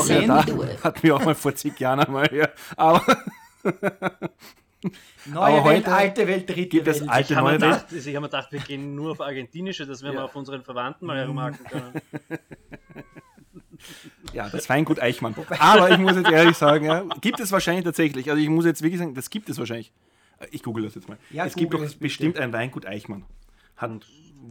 auch ja da, hatten wir auch mal vor zig Jahren einmal, ja. Aber Neue Aber Welt, alte Welt, dritte gibt es Welt. alte, ich neue Welt. Gedacht, ich habe mir gedacht, wir gehen nur auf argentinische, dass wir ja. mal auf unseren Verwandten mal herumhaken können. Ja, das Weingut Eichmann. Aber ich muss jetzt ehrlich sagen, ja, gibt es wahrscheinlich tatsächlich. Also ich muss jetzt wirklich sagen, das gibt es wahrscheinlich. Ich google das jetzt mal. Ja, es gibt doch bestimmt ein Weingut Eichmann. Hat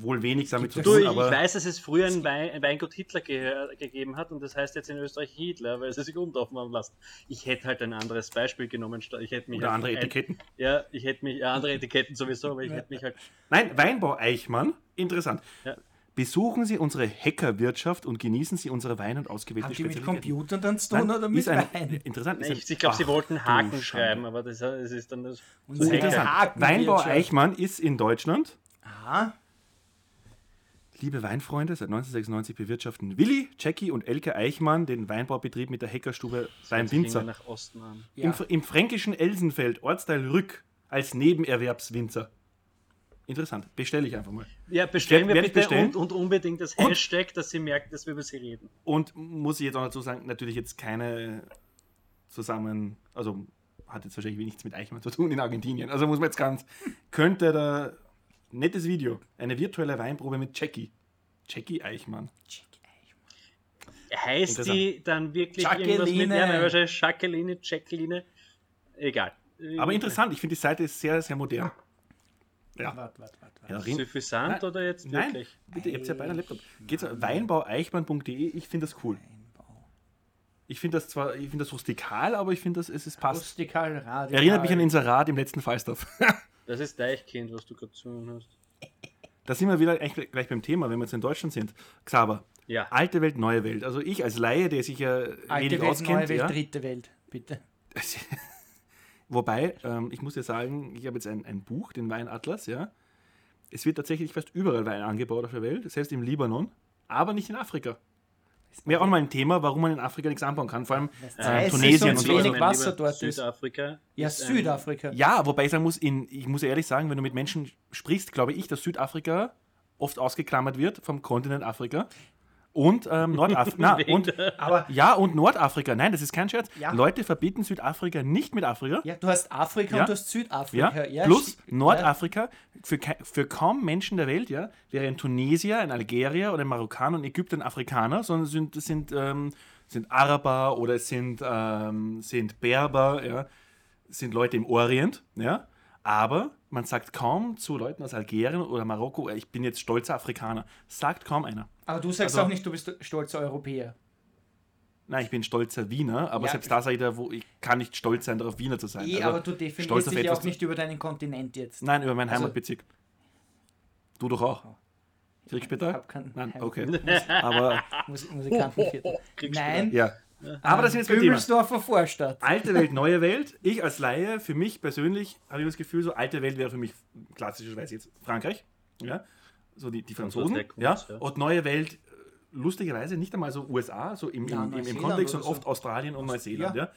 wohl wenig damit zu tun. Du, ich weiß, dass es früher ein, Wein, ein Weingut Hitler ge gegeben hat und das heißt jetzt in Österreich Hitler, weil sie sich umtaufen haben lassen. Ich hätte halt ein anderes Beispiel genommen. Ich hätte mich Oder andere Etiketten. Ein, ja, ich hätte mich, ja, andere Etiketten sowieso, aber ich hätte mich halt. Nein, Weinbau Eichmann, interessant. Ja. Besuchen Sie unsere Hackerwirtschaft und genießen Sie unsere Weine und ausgewählte Haben die mit Computern dann zu tun Nein, oder mit ein, Wein? Interessant. Nein, ich, ich glaube, sie wollten Haken schreiben, aber das, das, ist dann das. So interessant. Weinbau Eichmann ist in Deutschland. Aha. Liebe Weinfreunde, seit 1996 bewirtschaften Willi, Jackie und Elke Eichmann den Weinbaubetrieb mit der Heckerstube beim Winzer. Nach Osten an. Ja. Im, Im, fränkischen Elsenfeld, Ortsteil Rück, als Nebenerwerbswinzer. Interessant. Bestelle ich einfach mal. Ja, bestellen wir bitte bestellen. Und, und, unbedingt das Hashtag, und, dass sie merkt, dass wir über sie reden. Und muss ich jetzt auch dazu sagen, natürlich jetzt keine zusammen, also hat jetzt wahrscheinlich nichts mit Eichmann zu tun in Argentinien. Also muss man jetzt ganz, könnte da Nettes Video. Eine virtuelle Weinprobe mit Jackie. Jackie Eichmann. Jackie Eichmann. Heißt die dann wirklich Jacqueline. irgendwas mit ja, wahrscheinlich Jacqueline, Jacqueline? Egal. Aber interessant, ich finde die Seite ist sehr, sehr modern. Ja. Warte, warte, warte. Ja, Suffisant oder jetzt nein, wirklich? Bitte, ihr habt ja beide Laptop. Geht's weinbaueichmann.de, ich finde das cool. Ich finde das zwar, ich finde das rustikal, aber ich finde das, es ist passt. Rustikal, radikal. Erinnert mich an Inserat im letzten Falstaff. Das ist Deichkind, was du gerade zu hast. Da sind wir wieder gleich beim Thema, wenn wir jetzt in Deutschland sind. Xaver, ja. alte Welt, neue Welt. Also ich als Laie, der sich ja alte wenig Welt, auskennt. Neue Welt, ja, dritte Welt, bitte. Wobei, ähm, ich muss ja sagen, ich habe jetzt ein, ein Buch, den Weinatlas, ja. Es wird tatsächlich fast überall Wein angebaut auf der Welt, selbst im Libanon, aber nicht in Afrika. Wäre auch mal ein Thema, warum man in Afrika nichts anbauen kann, vor allem äh, Tunesien und so. wenig Wasser dort Südafrika. Ja, Südafrika. Ja, wobei ich sagen muss, in, ich muss ehrlich sagen, wenn du mit Menschen sprichst, glaube ich, dass Südafrika oft ausgeklammert wird vom Kontinent Afrika und ähm, Nordafrika. und, aber ja, und Nordafrika. Nein, das ist kein Scherz. Ja. Leute verbieten Südafrika nicht mit Afrika. Ja, du hast Afrika ja. und du hast Südafrika. Ja. Plus Nordafrika. Für, für kaum Menschen der Welt ja, wäre ein Tunesier, ein Algerier oder ein Marokkaner und Ägypter ein Afrikaner, sondern sind, sind, ähm, sind Araber oder es sind, ähm, sind Berber, ja, sind Leute im Orient. Ja. Aber man sagt kaum zu Leuten aus Algerien oder Marokko, ich bin jetzt stolzer Afrikaner. Sagt kaum einer. Aber du sagst also, auch nicht, du bist stolzer Europäer. Nein, ich bin stolzer Wiener, aber ja, selbst da sage ich da, wo ich kann nicht stolz sein, darauf Wiener zu sein. Eh, also, aber du definierst dich ja auch nicht über deinen Kontinent jetzt. Nein, über meinen also, Heimatbezirk. Du doch auch. Kriegsspäter? Nein, okay. aber Musikantenviertel. Nein. Ja. Aber das ist jetzt Öbelsdorfer Vorstadt. Alte Welt, neue Welt. Ich als Laie, für mich persönlich, habe ich das Gefühl, so alte Welt wäre für mich klassischerweise jetzt Frankreich. Ja so die, die Franzosen, ja, und neue Welt, lustigerweise nicht einmal so USA, so im, ja, im, im, im Kontext und oft so. Australien und Neuseeland, ja. ja.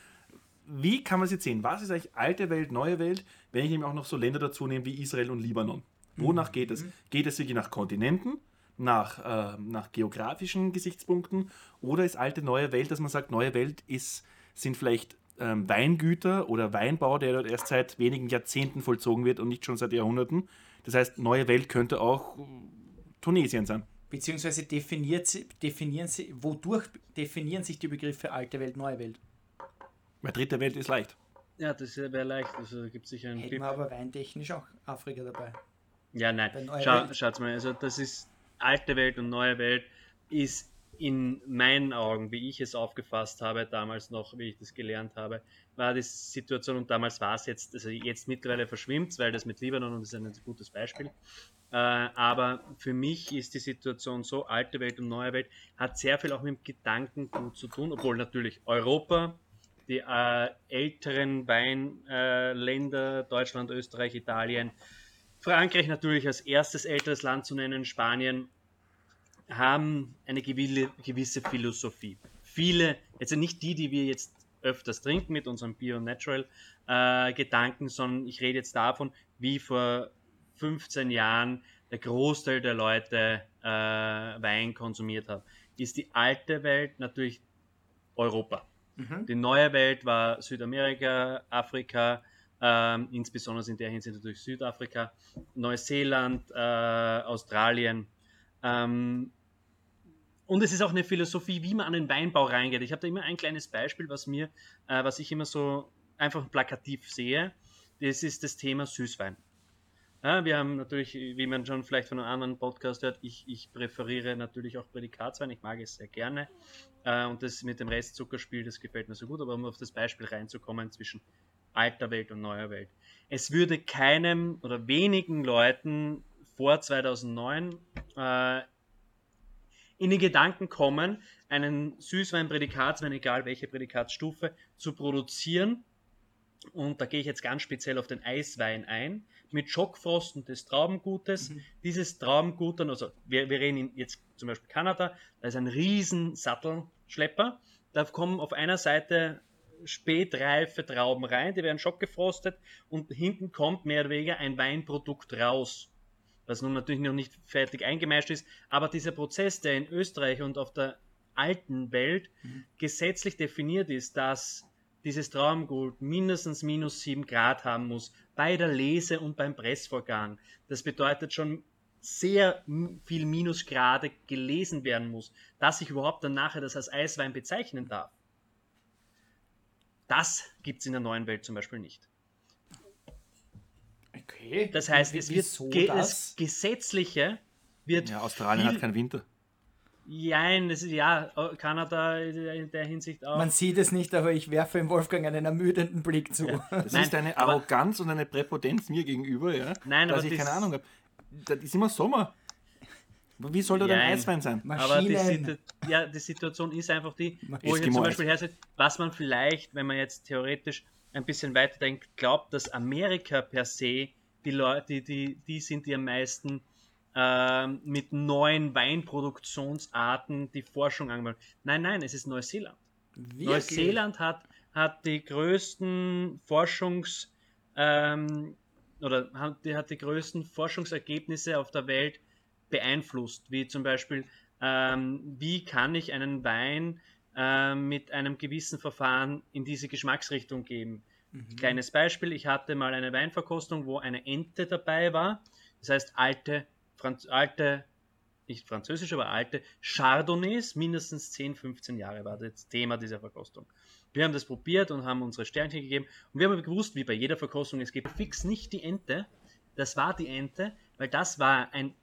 Wie kann man es jetzt sehen? Was ist eigentlich alte Welt, neue Welt, wenn ich eben auch noch so Länder dazu nehme wie Israel und Libanon? Wonach mhm. geht es? Mhm. Geht es wirklich nach Kontinenten, nach, äh, nach geografischen Gesichtspunkten oder ist alte, neue Welt, dass man sagt, neue Welt ist, sind vielleicht ähm, Weingüter oder Weinbau, der dort erst seit wenigen Jahrzehnten vollzogen wird und nicht schon seit Jahrhunderten? Das heißt, neue Welt könnte auch Tunesien sein. Beziehungsweise definiert sie, definieren sie, wodurch definieren sich die Begriffe alte Welt, neue Welt? Weil dritte Welt ist leicht. Ja, das wäre leicht. Also gibt sicher einen Hätten wir aber weintechnisch auch Afrika dabei. Ja, nein. Schau, schaut mal, also das ist alte Welt und neue Welt ist in meinen Augen, wie ich es aufgefasst habe, damals noch, wie ich das gelernt habe, war die Situation, und damals war es jetzt, also jetzt mittlerweile verschwimmt, weil das mit Libanon, und ist ein gutes Beispiel, äh, aber für mich ist die Situation so, alte Welt und neue Welt, hat sehr viel auch mit dem Gedankengut zu tun, obwohl natürlich Europa, die äh, älteren Weinländer, äh, Deutschland, Österreich, Italien, Frankreich natürlich als erstes älteres Land zu nennen, Spanien, haben eine gewisse Philosophie. Viele, jetzt nicht die, die wir jetzt öfters trinken mit unserem Bio-Natural-Gedanken, äh, sondern ich rede jetzt davon, wie vor 15 Jahren der Großteil der Leute äh, Wein konsumiert hat. Ist die alte Welt natürlich Europa. Mhm. Die neue Welt war Südamerika, Afrika, ähm, insbesondere in der Hinsicht natürlich Südafrika, Neuseeland, äh, Australien. Ähm, und es ist auch eine Philosophie, wie man an den Weinbau reingeht. Ich habe da immer ein kleines Beispiel, was mir, äh, was ich immer so einfach plakativ sehe. Das ist das Thema Süßwein. Ja, wir haben natürlich, wie man schon vielleicht von einem anderen Podcast hört, ich, ich präferiere natürlich auch Prädikatswein. Ich mag es sehr gerne. Äh, und das mit dem Restzuckerspiel, das gefällt mir so gut. Aber um auf das Beispiel reinzukommen zwischen alter Welt und neuer Welt. Es würde keinem oder wenigen Leuten vor 2009 äh, in den Gedanken kommen, einen Süßwein-Prädikatswein, egal welche Prädikatsstufe, zu produzieren. Und da gehe ich jetzt ganz speziell auf den Eiswein ein, mit Schockfrosten des Traubengutes. Mhm. Dieses Traubengut also wir, wir reden jetzt zum Beispiel Kanada, da ist ein riesen Sattelschlepper. Da kommen auf einer Seite spätreife Trauben rein, die werden schockgefrostet und hinten kommt mehr oder weniger ein Weinprodukt raus, was nun natürlich noch nicht fertig eingemeischt ist, aber dieser Prozess, der in Österreich und auf der alten Welt mhm. gesetzlich definiert ist, dass dieses Traumgut mindestens minus 7 Grad haben muss bei der Lese und beim Pressvorgang. Das bedeutet schon sehr viel Minusgrade gelesen werden muss, dass ich überhaupt dann nachher das als Eiswein bezeichnen darf. Das gibt es in der neuen Welt zum Beispiel nicht. Okay. Das heißt, es wird ge das? Gesetzliche wird. Ja, Australien hat keinen Winter. Jein, das ist, ja, Kanada in der Hinsicht auch. Man sieht es nicht, aber ich werfe im Wolfgang einen ermüdenden Blick zu. Ja, das Nein, ist eine Arroganz und eine Präpotenz mir gegenüber, ja, Nein, dass ich keine Ahnung habe. Das ist immer Sommer. Wie soll da denn Eiswein sein? Maschinen. Aber die, ja, die Situation ist einfach die, wo ich jetzt zum Beispiel hersehe, was man vielleicht, wenn man jetzt theoretisch ein bisschen weiterdenkt, glaubt, dass Amerika per se die Leute, die, die, die sind, die am meisten äh, mit neuen Weinproduktionsarten die Forschung angemeldet. Nein, nein, es ist Neuseeland. Wirklich? Neuseeland hat, hat die größten Forschungs- ähm, oder hat, die hat die größten Forschungsergebnisse auf der Welt beeinflusst, wie zum Beispiel, ähm, wie kann ich einen Wein äh, mit einem gewissen Verfahren in diese Geschmacksrichtung geben. Mhm. Kleines Beispiel, ich hatte mal eine Weinverkostung, wo eine Ente dabei war, das heißt alte, Franz alte nicht französisch, aber alte Chardonnays, mindestens 10, 15 Jahre war das Thema dieser Verkostung. Wir haben das probiert und haben unsere Sternchen gegeben und wir haben gewusst, wie bei jeder Verkostung, es gibt fix nicht die Ente, das war die Ente, weil das war ein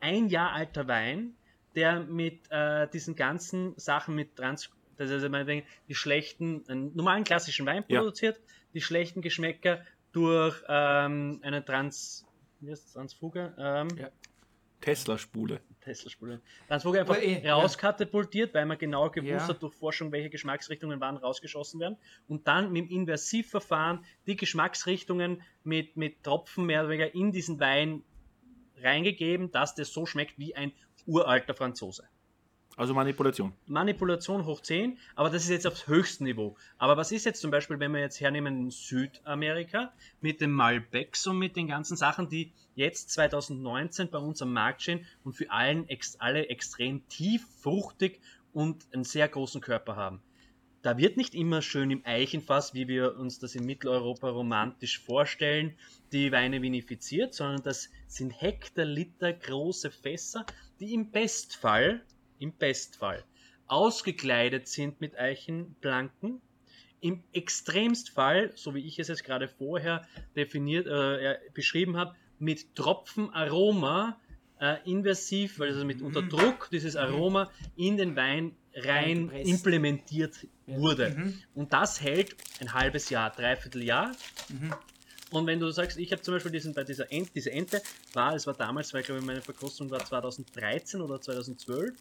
ein Jahr alter Wein, der mit äh, diesen ganzen Sachen mit Trans, das ist also die schlechten, einen normalen klassischen Wein produziert, ja. die schlechten Geschmäcker durch ähm, eine Trans, wie heißt das, Transfuge? Ähm, ja. Tesla-Spule. Tesla-Spule. Transfuge einfach eh, rauskatapultiert, ja. weil man genau gewusst ja. hat durch Forschung, welche Geschmacksrichtungen wann rausgeschossen werden. Und dann mit dem Inversivverfahren die Geschmacksrichtungen mit, mit Tropfen mehr oder weniger in diesen Wein reingegeben, dass das so schmeckt wie ein uralter Franzose. Also Manipulation. Manipulation hoch 10, aber das ist jetzt aufs höchste Niveau. Aber was ist jetzt zum Beispiel, wenn wir jetzt hernehmen in Südamerika mit dem Malbecs und mit den ganzen Sachen, die jetzt 2019 bei uns am Markt stehen und für allen, alle extrem tief, fruchtig und einen sehr großen Körper haben da wird nicht immer schön im Eichenfass, wie wir uns das in Mitteleuropa romantisch vorstellen, die Weine vinifiziert, sondern das sind Hektoliter große Fässer, die im Bestfall, im Bestfall ausgekleidet sind mit Eichenblanken. Im Extremstfall, so wie ich es jetzt gerade vorher definiert, äh, beschrieben habe, mit Tropfenaroma äh, inversiv, also mit unter Druck dieses Aroma in den Wein rein implementiert wurde. Mhm. Und das hält ein halbes Jahr, dreiviertel Jahr. Mhm. Und wenn du sagst, ich habe zum Beispiel diesen, bei dieser Ente, diese Ente war, es war damals, weil ich glaube, meine Verkostung war 2013 oder 2012.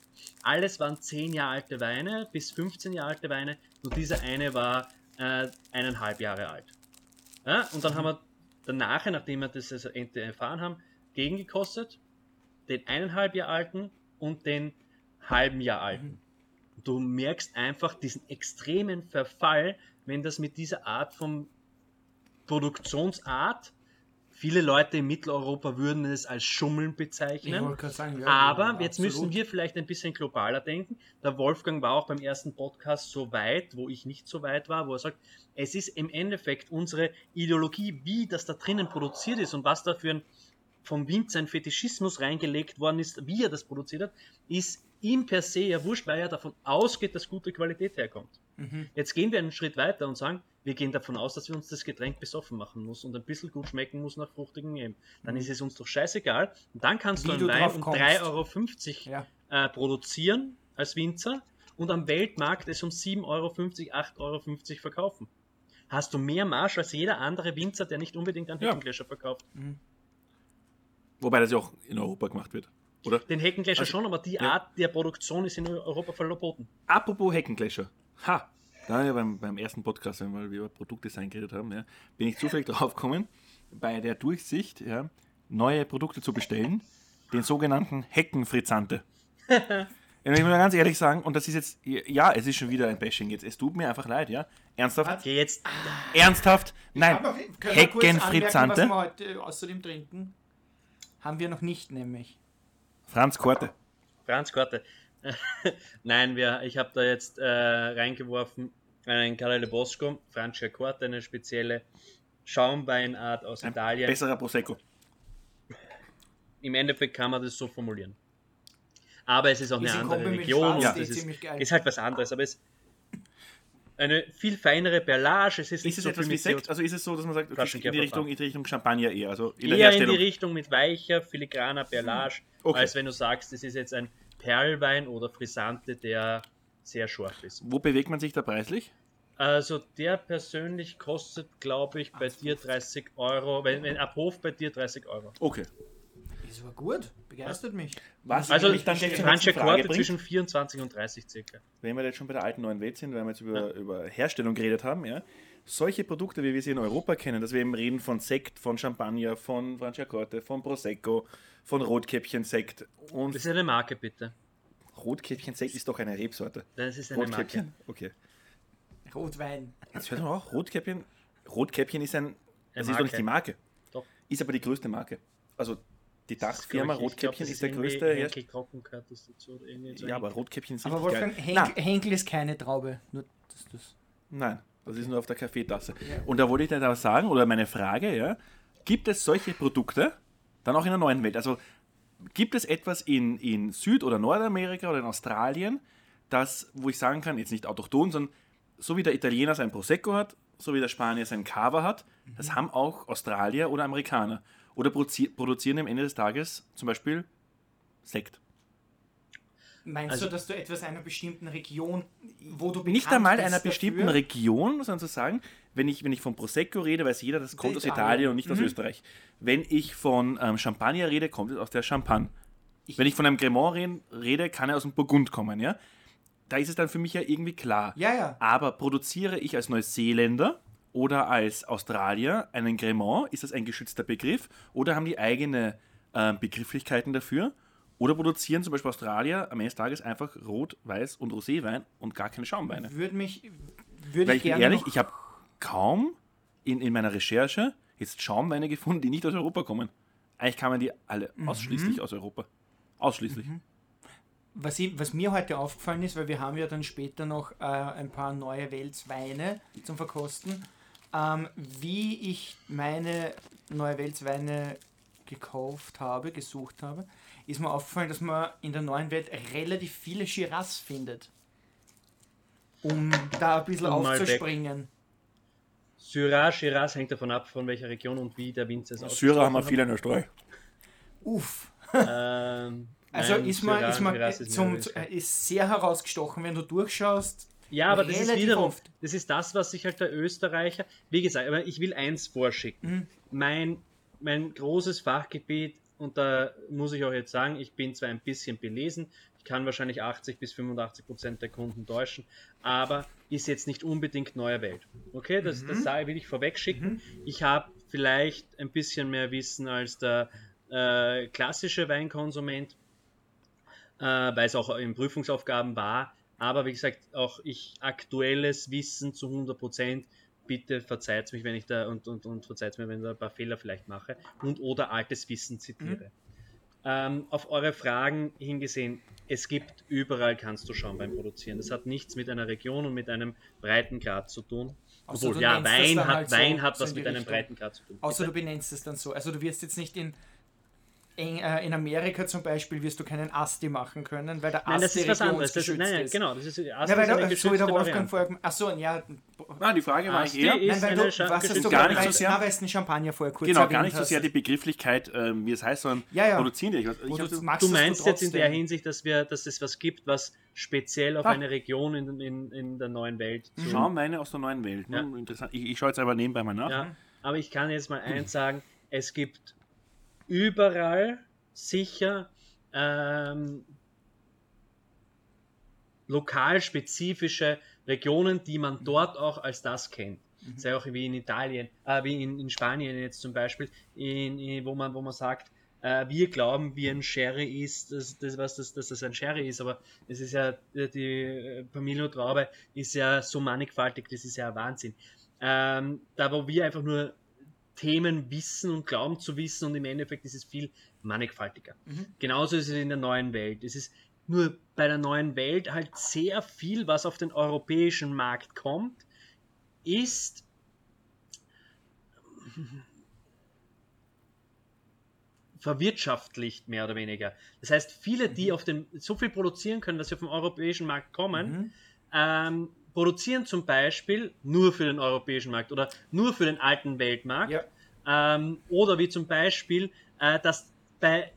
Alles waren 10 Jahre alte Weine bis 15 Jahre alte Weine. Nur dieser eine war äh, eineinhalb Jahre alt. Ja, und dann mhm. haben wir danach, nachdem wir das also Ente erfahren haben, gegengekostet. Den eineinhalb Jahre alten und den halben Jahr alten. Mhm du merkst einfach diesen extremen Verfall, wenn das mit dieser Art von Produktionsart Viele Leute in Mitteleuropa würden es als Schummeln bezeichnen. Sagen, ja, aber ja, jetzt müssen wir vielleicht ein bisschen globaler denken. Der Wolfgang war auch beim ersten Podcast so weit, wo ich nicht so weit war, wo er sagt, es ist im Endeffekt unsere Ideologie, wie das da drinnen produziert ist und was da für ein vom Winzer ein Fetischismus reingelegt worden ist, wie er das produziert hat, ist ihm per se ja wurscht, weil er davon ausgeht, dass gute Qualität herkommt. Mhm. Jetzt gehen wir einen Schritt weiter und sagen, wir gehen davon aus, dass wir uns das Getränk besoffen machen muss und ein bisschen gut schmecken muss nach fruchtigem Nehmen. Dann mhm. ist es uns doch scheißegal. Und dann kannst Wie du einen Wein um 3,50 Euro ja. äh, produzieren als Winzer und am Weltmarkt es um 7,50 Euro, 8,50 Euro verkaufen. Hast du mehr Marsch als jeder andere Winzer, der nicht unbedingt einen ja. verkauft. Mhm. Wobei das ja auch in Europa gemacht wird. Oder? Den Heckengläscher also, schon, aber die ja. Art der Produktion ist in Europa verboten. Apropos Heckengläscher. Ha, da ja beim, beim ersten Podcast, wenn wir über Produktdesign geredet haben, ja, bin ich zufällig drauf gekommen, bei der Durchsicht ja, neue Produkte zu bestellen, den sogenannten Heckenfrizzante. ich muss mal ganz ehrlich sagen, und das ist jetzt, ja, es ist schon wieder ein Bashing jetzt. Es tut mir einfach leid, ja. Ernsthaft? Okay, jetzt. Ernsthaft? Nein. Heckenfrizzante. Was wir heute außerdem trinken? Haben wir noch nicht, nämlich. Franz Korte. Franz Korte. Nein, wir, ich habe da jetzt äh, reingeworfen einen Carele Bosco, Francia Corte, eine spezielle Schaumweinart aus Ein Italien. Besserer Prosecco. Im Endeffekt kann man das so formulieren. Aber es ist auch ist eine andere Region und ja. es ist, ist, halt was anderes. Aber es eine viel feinere Perlage. Es ist, ist es so etwas wie Sekt? Also ist es so, dass man sagt, okay, in, die Richtung, in die Richtung Champagner eher? Also in eher in die Richtung mit weicher, filigraner Perlage, okay. als wenn du sagst, es ist jetzt ein Perlwein oder Frisante, der sehr scharf ist. Wo bewegt man sich da preislich? Also der persönlich kostet, glaube ich, bei dir 30 Euro, wenn, wenn ab Hof bei dir 30 Euro. Okay. Ist aber gut, begeistert mich. Was also ich dann manche Korte zwischen 24 und 30 circa. Wenn wir jetzt schon bei der alten neuen Welt sind, weil wir jetzt über, ja. über Herstellung geredet haben, ja, solche Produkte, wie wir sie in Europa kennen, dass wir eben reden von Sekt, von Champagner, von Franciacorte, von Prosecco, von Rotkäppchen-Sekt. Und das ist eine Marke, bitte. Rotkäppchen-Sekt ist doch eine Rebsorte. Das ist eine Rotkäppchen? Marke. Okay. Rotwein. Jetzt hört man auch, Rotkäppchen. Rotkäppchen ist ein. Das ist doch nicht die Marke. Doch. Ist aber die größte Marke. Also die Dachfirma Rotkäppchen ist der größte Hersteller. Ja, aber Rotkäppchen ist Aber Wolfgang, Henkel, Henkel, ist keine Traube. Nur, dass das Nein, das ist nur auf der Kaffeetasse. Ja. Und da wollte ich dir da sagen, oder meine Frage, ja, gibt es solche Produkte dann auch in der neuen Welt? Also gibt es etwas in, in Süd- oder Nordamerika oder in Australien, das, wo ich sagen kann, jetzt nicht autochton, sondern so wie der Italiener sein Prosecco hat, so wie der Spanier sein Cava hat, mhm. das haben auch Australier oder Amerikaner oder produzieren am Ende des Tages zum Beispiel Sekt. Meinst also, du, dass du etwas einer bestimmten Region, wo du Nicht einmal einer bestimmten dafür? Region, sondern zu sagen, wenn ich, wenn ich von Prosecco rede, weiß jeder, das kommt aus Italien und nicht mhm. aus Österreich. Wenn ich von ähm, Champagner rede, kommt es aus der Champagne. Ich wenn ich von einem Cremant rede, kann er aus dem Burgund kommen, ja? Da ist es dann für mich ja irgendwie klar. Ja, ja. Aber produziere ich als Neuseeländer oder als Australier einen Cremant? Ist das ein geschützter Begriff? Oder haben die eigene äh, Begrifflichkeiten dafür? Oder produzieren zum Beispiel Australier am Ende des Tages einfach Rot, Weiß und Roséwein und gar keine Schaumweine? Würde mich. Würde Weil ich, ich bin ehrlich, ich habe kaum in, in meiner Recherche jetzt Schaumweine gefunden, die nicht aus Europa kommen. Eigentlich kann man die alle mhm. ausschließlich aus Europa. Ausschließlich. Mhm. Was, ich, was, mir heute aufgefallen ist, weil wir haben ja dann später noch äh, ein paar neue Weltsweine zum Verkosten ähm, wie ich meine Neue Weltweine gekauft habe, gesucht habe, ist mir aufgefallen, dass man in der neuen Welt relativ viele Shiraz findet. Um da ein bisschen um aufzuspringen. Syrah, Shiraz hängt davon ab, von welcher Region und wie der Winzer es aussieht. Syrah haben wir viele in Österreich. Uff. Ähm, also nein, ist man, ist, man ist, zum, ist sehr herausgestochen, wenn du durchschaust, ja, aber das ist wiederum, oft. das ist das, was sich halt der Österreicher, wie gesagt, aber ich will eins vorschicken. Mhm. Mein, mein großes Fachgebiet, und da muss ich auch jetzt sagen, ich bin zwar ein bisschen belesen, ich kann wahrscheinlich 80 bis 85 Prozent der Kunden täuschen, aber ist jetzt nicht unbedingt neue Welt. Okay, das, mhm. das will ich vorweg schicken. Mhm. Ich habe vielleicht ein bisschen mehr Wissen als der äh, klassische Weinkonsument, äh, weil es auch in Prüfungsaufgaben war. Aber wie gesagt, auch ich aktuelles Wissen zu 100 Prozent bitte verzeiht mich, wenn ich da und, und, und verzeiht mir, wenn ich da ein paar Fehler vielleicht mache und oder altes Wissen zitiere. Mhm. Ähm, auf eure Fragen hingesehen, es gibt überall kannst du schauen beim Produzieren. Das hat nichts mit einer Region und mit einem Breitengrad zu tun. Obwohl, ja, Wein hat, halt Wein so, hat was mit einem Breitengrad zu tun. Außer Bitte? du benennst es dann so. Also du wirst jetzt nicht in in, äh, in Amerika zum Beispiel wirst du keinen Asti machen können, weil der Asti nein, das ist was anderes. Das, nein, nein, genau. Das ist, Asti ja, weil da, ist so der Wolfgang vorher. Achso, ja. Nein, die Frage war Asti eher. Nein, weil du, was hast du gar nicht so sehr. weil es ein Champagner vorher kurz Genau, gar nicht so sehr die Begrifflichkeit, ähm, wie es heißt, sondern ja, ja. produzieren die. Ich, ich du, du meinst jetzt in der Hinsicht, dass, wir, dass es was gibt, was speziell auf ah. eine Region in, in, in der neuen Welt. Mhm. Schaumweine aus der neuen Welt. Ja. Interessant. Ich, ich schaue jetzt aber nebenbei mal nach. Ja, aber ich kann jetzt mal eins sagen: Es gibt überall sicher ähm, lokalspezifische Regionen, die man dort auch als das kennt. Mhm. Sei auch wie in Italien, äh, wie in, in, Spanien jetzt zum Beispiel, in, in, wo, man, wo man sagt, äh, wir glauben, wie ein Sherry ist, dass, das, was das, dass das ein Sherry ist, aber es ist ja, die äh, Pamilo Traube ist ja so mannigfaltig, das ist ja Wahnsinn. Ähm, da wo wir einfach nur Themen wissen und glauben zu wissen und im Endeffekt ist es viel mannigfaltiger. Mhm. Genauso ist es in der neuen Welt. Es ist nur bei der neuen Welt halt sehr viel, was auf den europäischen Markt kommt, ist verwirtschaftlicht mehr oder weniger. Das heißt, viele, die mhm. auf den so viel produzieren können, dass sie auf den europäischen Markt kommen, mhm. ähm, produzieren zum Beispiel nur für den europäischen Markt oder nur für den alten Weltmarkt. Ja. Ähm, oder wie zum Beispiel, äh, dass bei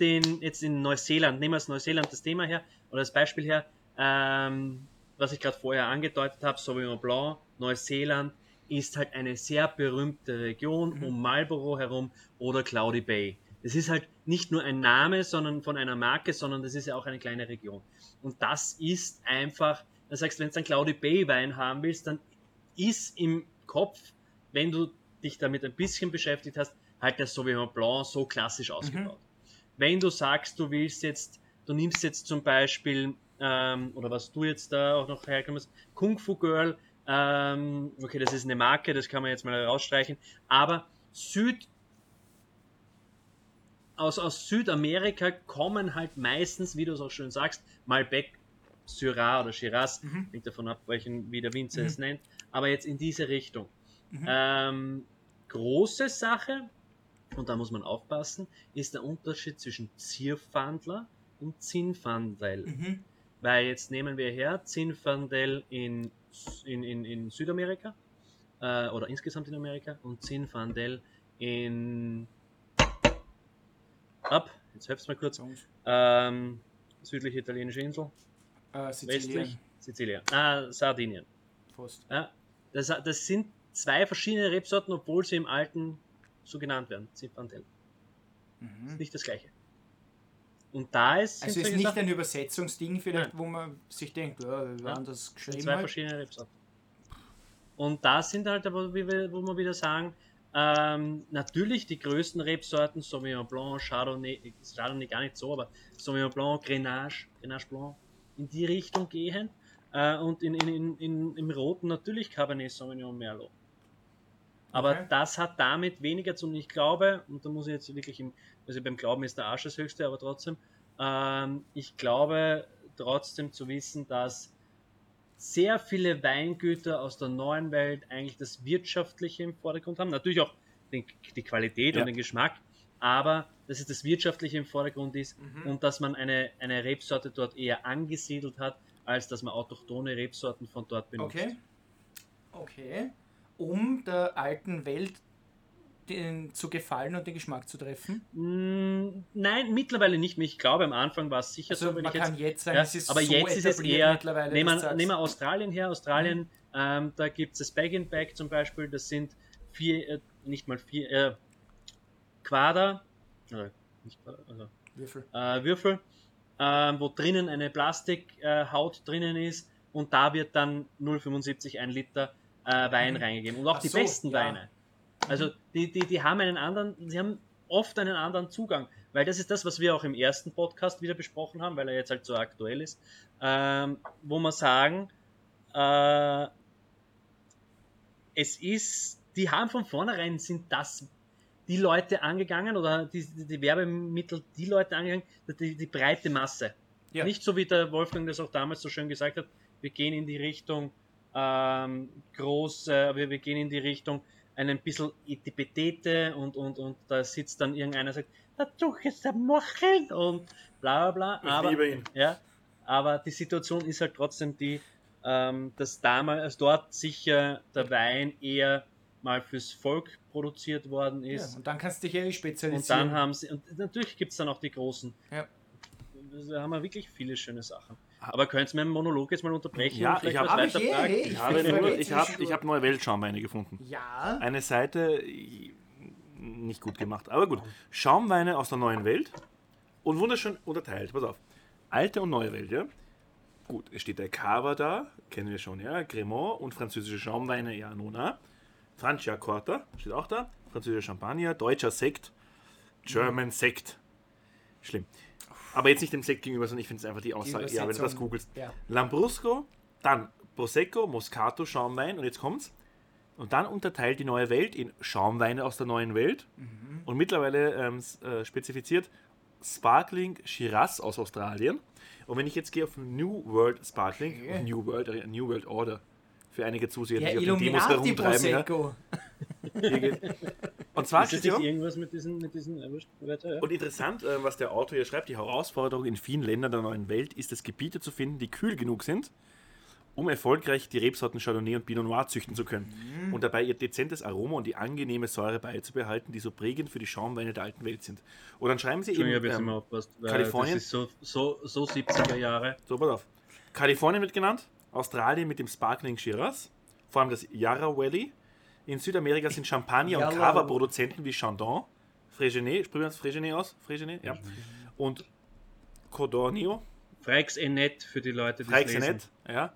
den, jetzt in Neuseeland, nehmen wir es Neuseeland das Thema her, oder das Beispiel her, ähm, was ich gerade vorher angedeutet habe, Sauvignon Blanc, Neuseeland, ist halt eine sehr berühmte Region mhm. um Marlborough herum oder Cloudy Bay. Das ist halt nicht nur ein Name, sondern von einer Marke, sondern das ist ja auch eine kleine Region. Und das ist einfach dann sagst, wenn du einen Cloudy Bay Wein haben willst, dann ist im Kopf, wenn du dich damit ein bisschen beschäftigt hast, halt der Sauvignon Blanc so klassisch mhm. ausgebaut. Mhm. Wenn du sagst, du willst jetzt, du nimmst jetzt zum Beispiel, ähm, oder was du jetzt da auch noch herkommst, Kung Fu Girl, ähm, okay, das ist eine Marke, das kann man jetzt mal rausstreichen, aber Süd, aus, aus Südamerika kommen halt meistens, wie du es auch schön sagst, Malbec Syrah oder Shiraz, mhm. hängt davon ab, welchen, wie der Winzer mhm. es nennt, aber jetzt in diese Richtung. Mhm. Ähm, große Sache, und da muss man aufpassen, ist der Unterschied zwischen Zierfandler und Zinfandel. Mhm. Weil jetzt nehmen wir her Zinfandel in, in, in, in Südamerika äh, oder insgesamt in Amerika und Zinfandel in ab, jetzt helft mal kurz, ähm, südliche italienische Insel, äh, Sizilien. Westlich Sizilien. Ah, Sardinien. Fast. Ja, das, das sind zwei verschiedene Rebsorten, obwohl sie im Alten so genannt werden. Zinfandel. Mhm. Ist nicht das gleiche. Und da ist. Also ist nicht Sachen, ein Übersetzungsding, vielleicht, Nein. wo man sich denkt, ja, wir ja, das geschrieben. Zwei halt. verschiedene Rebsorten. Und da sind halt, wo, wo wir wieder sagen, ähm, natürlich die größten Rebsorten, Sauvignon Blanc, Chardonnay, Chardonnay gar nicht so, aber Sauvignon Blanc, Grenache, Grenache Blanc, in die Richtung gehen. Äh, und in, in, in, im Roten natürlich Cabernet Sauvignon Merlot. Aber okay. das hat damit weniger zu tun. Ich glaube, und da muss ich jetzt wirklich, im, also beim Glauben ist der Arsch das Höchste, aber trotzdem, ähm, ich glaube trotzdem zu wissen, dass sehr viele Weingüter aus der neuen Welt eigentlich das Wirtschaftliche im Vordergrund haben. Natürlich auch den, die Qualität ja. und den Geschmack, aber dass es das Wirtschaftliche im Vordergrund ist mhm. und dass man eine, eine Rebsorte dort eher angesiedelt hat, als dass man autochtone Rebsorten von dort benutzt. Okay. Okay. Um der alten Welt den, zu gefallen und den Geschmack zu treffen? Mm, nein, mittlerweile nicht mehr. Ich glaube, am Anfang war es sicher also so. Man kann jetzt, jetzt sagen, ja, es ist aber so jetzt ist es eher. Nehmen wir, nehmen wir Australien her. Australien, mhm. ähm, da gibt es das Bag and Bag zum Beispiel. Das sind vier, äh, nicht mal vier, äh, Quader, äh, nicht also Würfel, äh, Würfel äh, wo drinnen eine Plastikhaut drinnen ist und da wird dann 0,75 ein Liter äh, Wein mhm. reingegeben. Und auch Ach die so, besten ja. Weine. Also die, die, die haben einen anderen, sie haben oft einen anderen Zugang, weil das ist das, was wir auch im ersten Podcast wieder besprochen haben, weil er jetzt halt so aktuell ist, ähm, wo wir sagen, äh, es ist, die haben von vornherein sind das die Leute angegangen oder die, die, Werbemittel die Leute angegangen, die, die breite Masse. Ja. Nicht so wie der Wolfgang das auch damals so schön gesagt hat, wir gehen in die Richtung ähm, groß, äh, wir, wir gehen in die Richtung ein bisschen Etipetete und, und, und da sitzt dann irgendeiner und sagt, da tue ich jetzt ein Mocheln und bla bla bla. Aber, Ja, aber die Situation ist halt trotzdem die, ähm, dass damals, also dort sicher der Wein eher mal fürs Volk produziert worden ist. Ja, und dann kannst du dich ja spezialisieren. Und dann haben sie, und natürlich gibt es dann auch die großen. Ja. Da haben wir wirklich viele schöne Sachen. Aber könnt ihr meinen Monolog jetzt mal unterbrechen? Ja, ich habe hab ich, ich, ich, habe nur, ich hab, ich hab neue Weltschaumweine gefunden. Ja. Eine Seite nicht gut gemacht, aber gut. Schaumweine aus der neuen Welt und wunderschön unterteilt. Pass auf. Alte und neue Welt, ja? Gut, es steht der Cava da, kennen wir schon, ja? Cremant und französische Schaumweine, ja, Nona. Francia Corta steht auch da. Französischer Champagner, deutscher Sekt, German Sekt. Schlimm. Aber jetzt nicht dem Sekt gegenüber, sondern ich finde es einfach die Aussage. Die ja, wenn du das googelst. Ja. Lambrusco, dann Prosecco, Moscato, Schaumwein und jetzt kommt's. Und dann unterteilt die neue Welt in Schaumweine aus der neuen Welt mhm. und mittlerweile ähm, äh, spezifiziert Sparkling Shiraz aus Australien. Und wenn ich jetzt gehe auf New World Sparkling, okay. New World, äh, New World Order, für einige Zuseher, ja, die auf den Demos herumtreiben. Ja. Und zwar ist ja, irgendwas mit diesen, mit diesen weiter, ja. Und interessant, äh, was der Autor hier schreibt, die Herausforderung in vielen Ländern der neuen Welt ist es, Gebiete zu finden, die kühl genug sind, um erfolgreich die Rebsorten Chardonnay und Pinot Noir züchten zu können mhm. und dabei ihr dezentes Aroma und die angenehme Säure beizubehalten, die so prägend für die Schaumweine der alten Welt sind. Und dann schreiben sie eben, ähm, aufpasst, Kalifornien, das ist so, so, so 70er Jahre. So, pass auf. Kalifornien wird genannt, Australien mit dem Sparkling Shiraz, vor allem das Yarra Valley, in Südamerika sind Champagner- und Cava-Produzenten wie Chandon, Frégenet, sprechen wir das Frégenet aus? Frégenet, ja. Und Codornio. Freix Enet für die Leute, die Freix Enet, ja.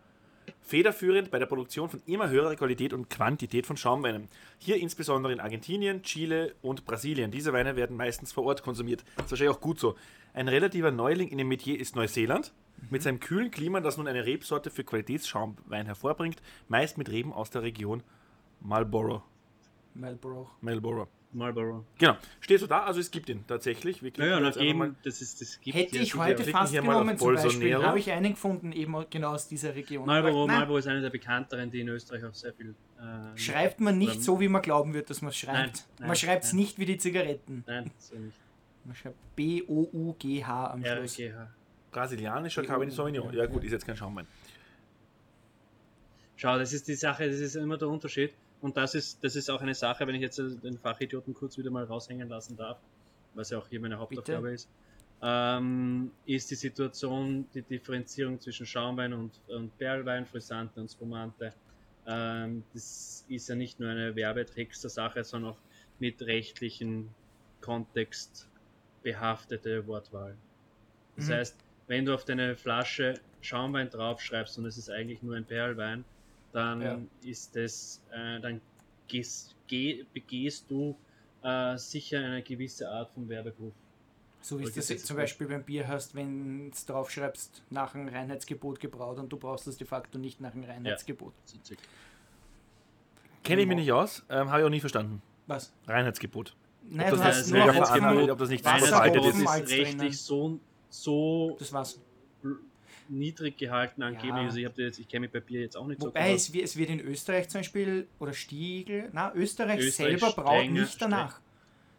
Federführend bei der Produktion von immer höherer Qualität und Quantität von Schaumweinen. Hier insbesondere in Argentinien, Chile und Brasilien. Diese Weine werden meistens vor Ort konsumiert. Das ist wahrscheinlich auch gut so. Ein relativer Neuling in dem Metier ist Neuseeland. Mit seinem kühlen Klima, das nun eine Rebsorte für Qualitätsschaumwein hervorbringt, meist mit Reben aus der Region Marlborough. Marlborough. Marlborough. Marlborough. Genau. Steht so da, also es gibt ihn tatsächlich. Wir ja, ja, eben, das ist, das gibt Hätte ich heute fast genommen zum Beispiel, habe ich einen gefunden, eben genau aus dieser Region. Marlborough, Marlborough ist einer der bekannteren, die in Österreich auch sehr viel... Äh, schreibt man nicht so, wie man glauben wird, dass man es schreibt. Nein, nein, man schreibt es nicht wie die Zigaretten. Nein, so nicht. Man schreibt B-O-U-G-H am Schluss. Brasilianischer Cabernet Sauvignon. Ja gut, ist jetzt kein Schaumwein. Schau, das ist die Sache, das ist immer der Unterschied und das ist, das ist auch eine Sache, wenn ich jetzt den Fachidioten kurz wieder mal raushängen lassen darf, was ja auch hier meine Hauptaufgabe Bitte? ist, ähm, ist die Situation, die Differenzierung zwischen Schaumwein und, und Perlwein, Frisante und Spumante. Ähm, das ist ja nicht nur eine Werbetexter-Sache, sondern auch mit rechtlichen Kontext behaftete Wortwahl. Das mhm. heißt, wenn du auf deine Flasche Schaumwein draufschreibst und es ist eigentlich nur ein Perlwein, dann ja. ist es, äh, dann gehst, geh, begehst du äh, sicher eine gewisse Art von Werbebruch. So wie es das jetzt zum Beispiel beim Bier hast, wenn du drauf schreibst, nach einem Reinheitsgebot gebraut und du brauchst es de facto nicht nach einem Reinheitsgebot. Ja. Kenne ich mich nicht aus, ähm, habe ich auch nie verstanden. Was? Reinheitsgebot. Nein, ob, das das nur ob das nicht verbreitet ist. ist rechtlich so, so das war's niedrig gehalten angeblich. Ja. Also ich, jetzt, ich kenne mich bei Bier jetzt auch nicht Wobei so Wobei es, es wird in Österreich zum Beispiel, oder Stiegel, na Österreich, Österreich selber braucht nicht danach.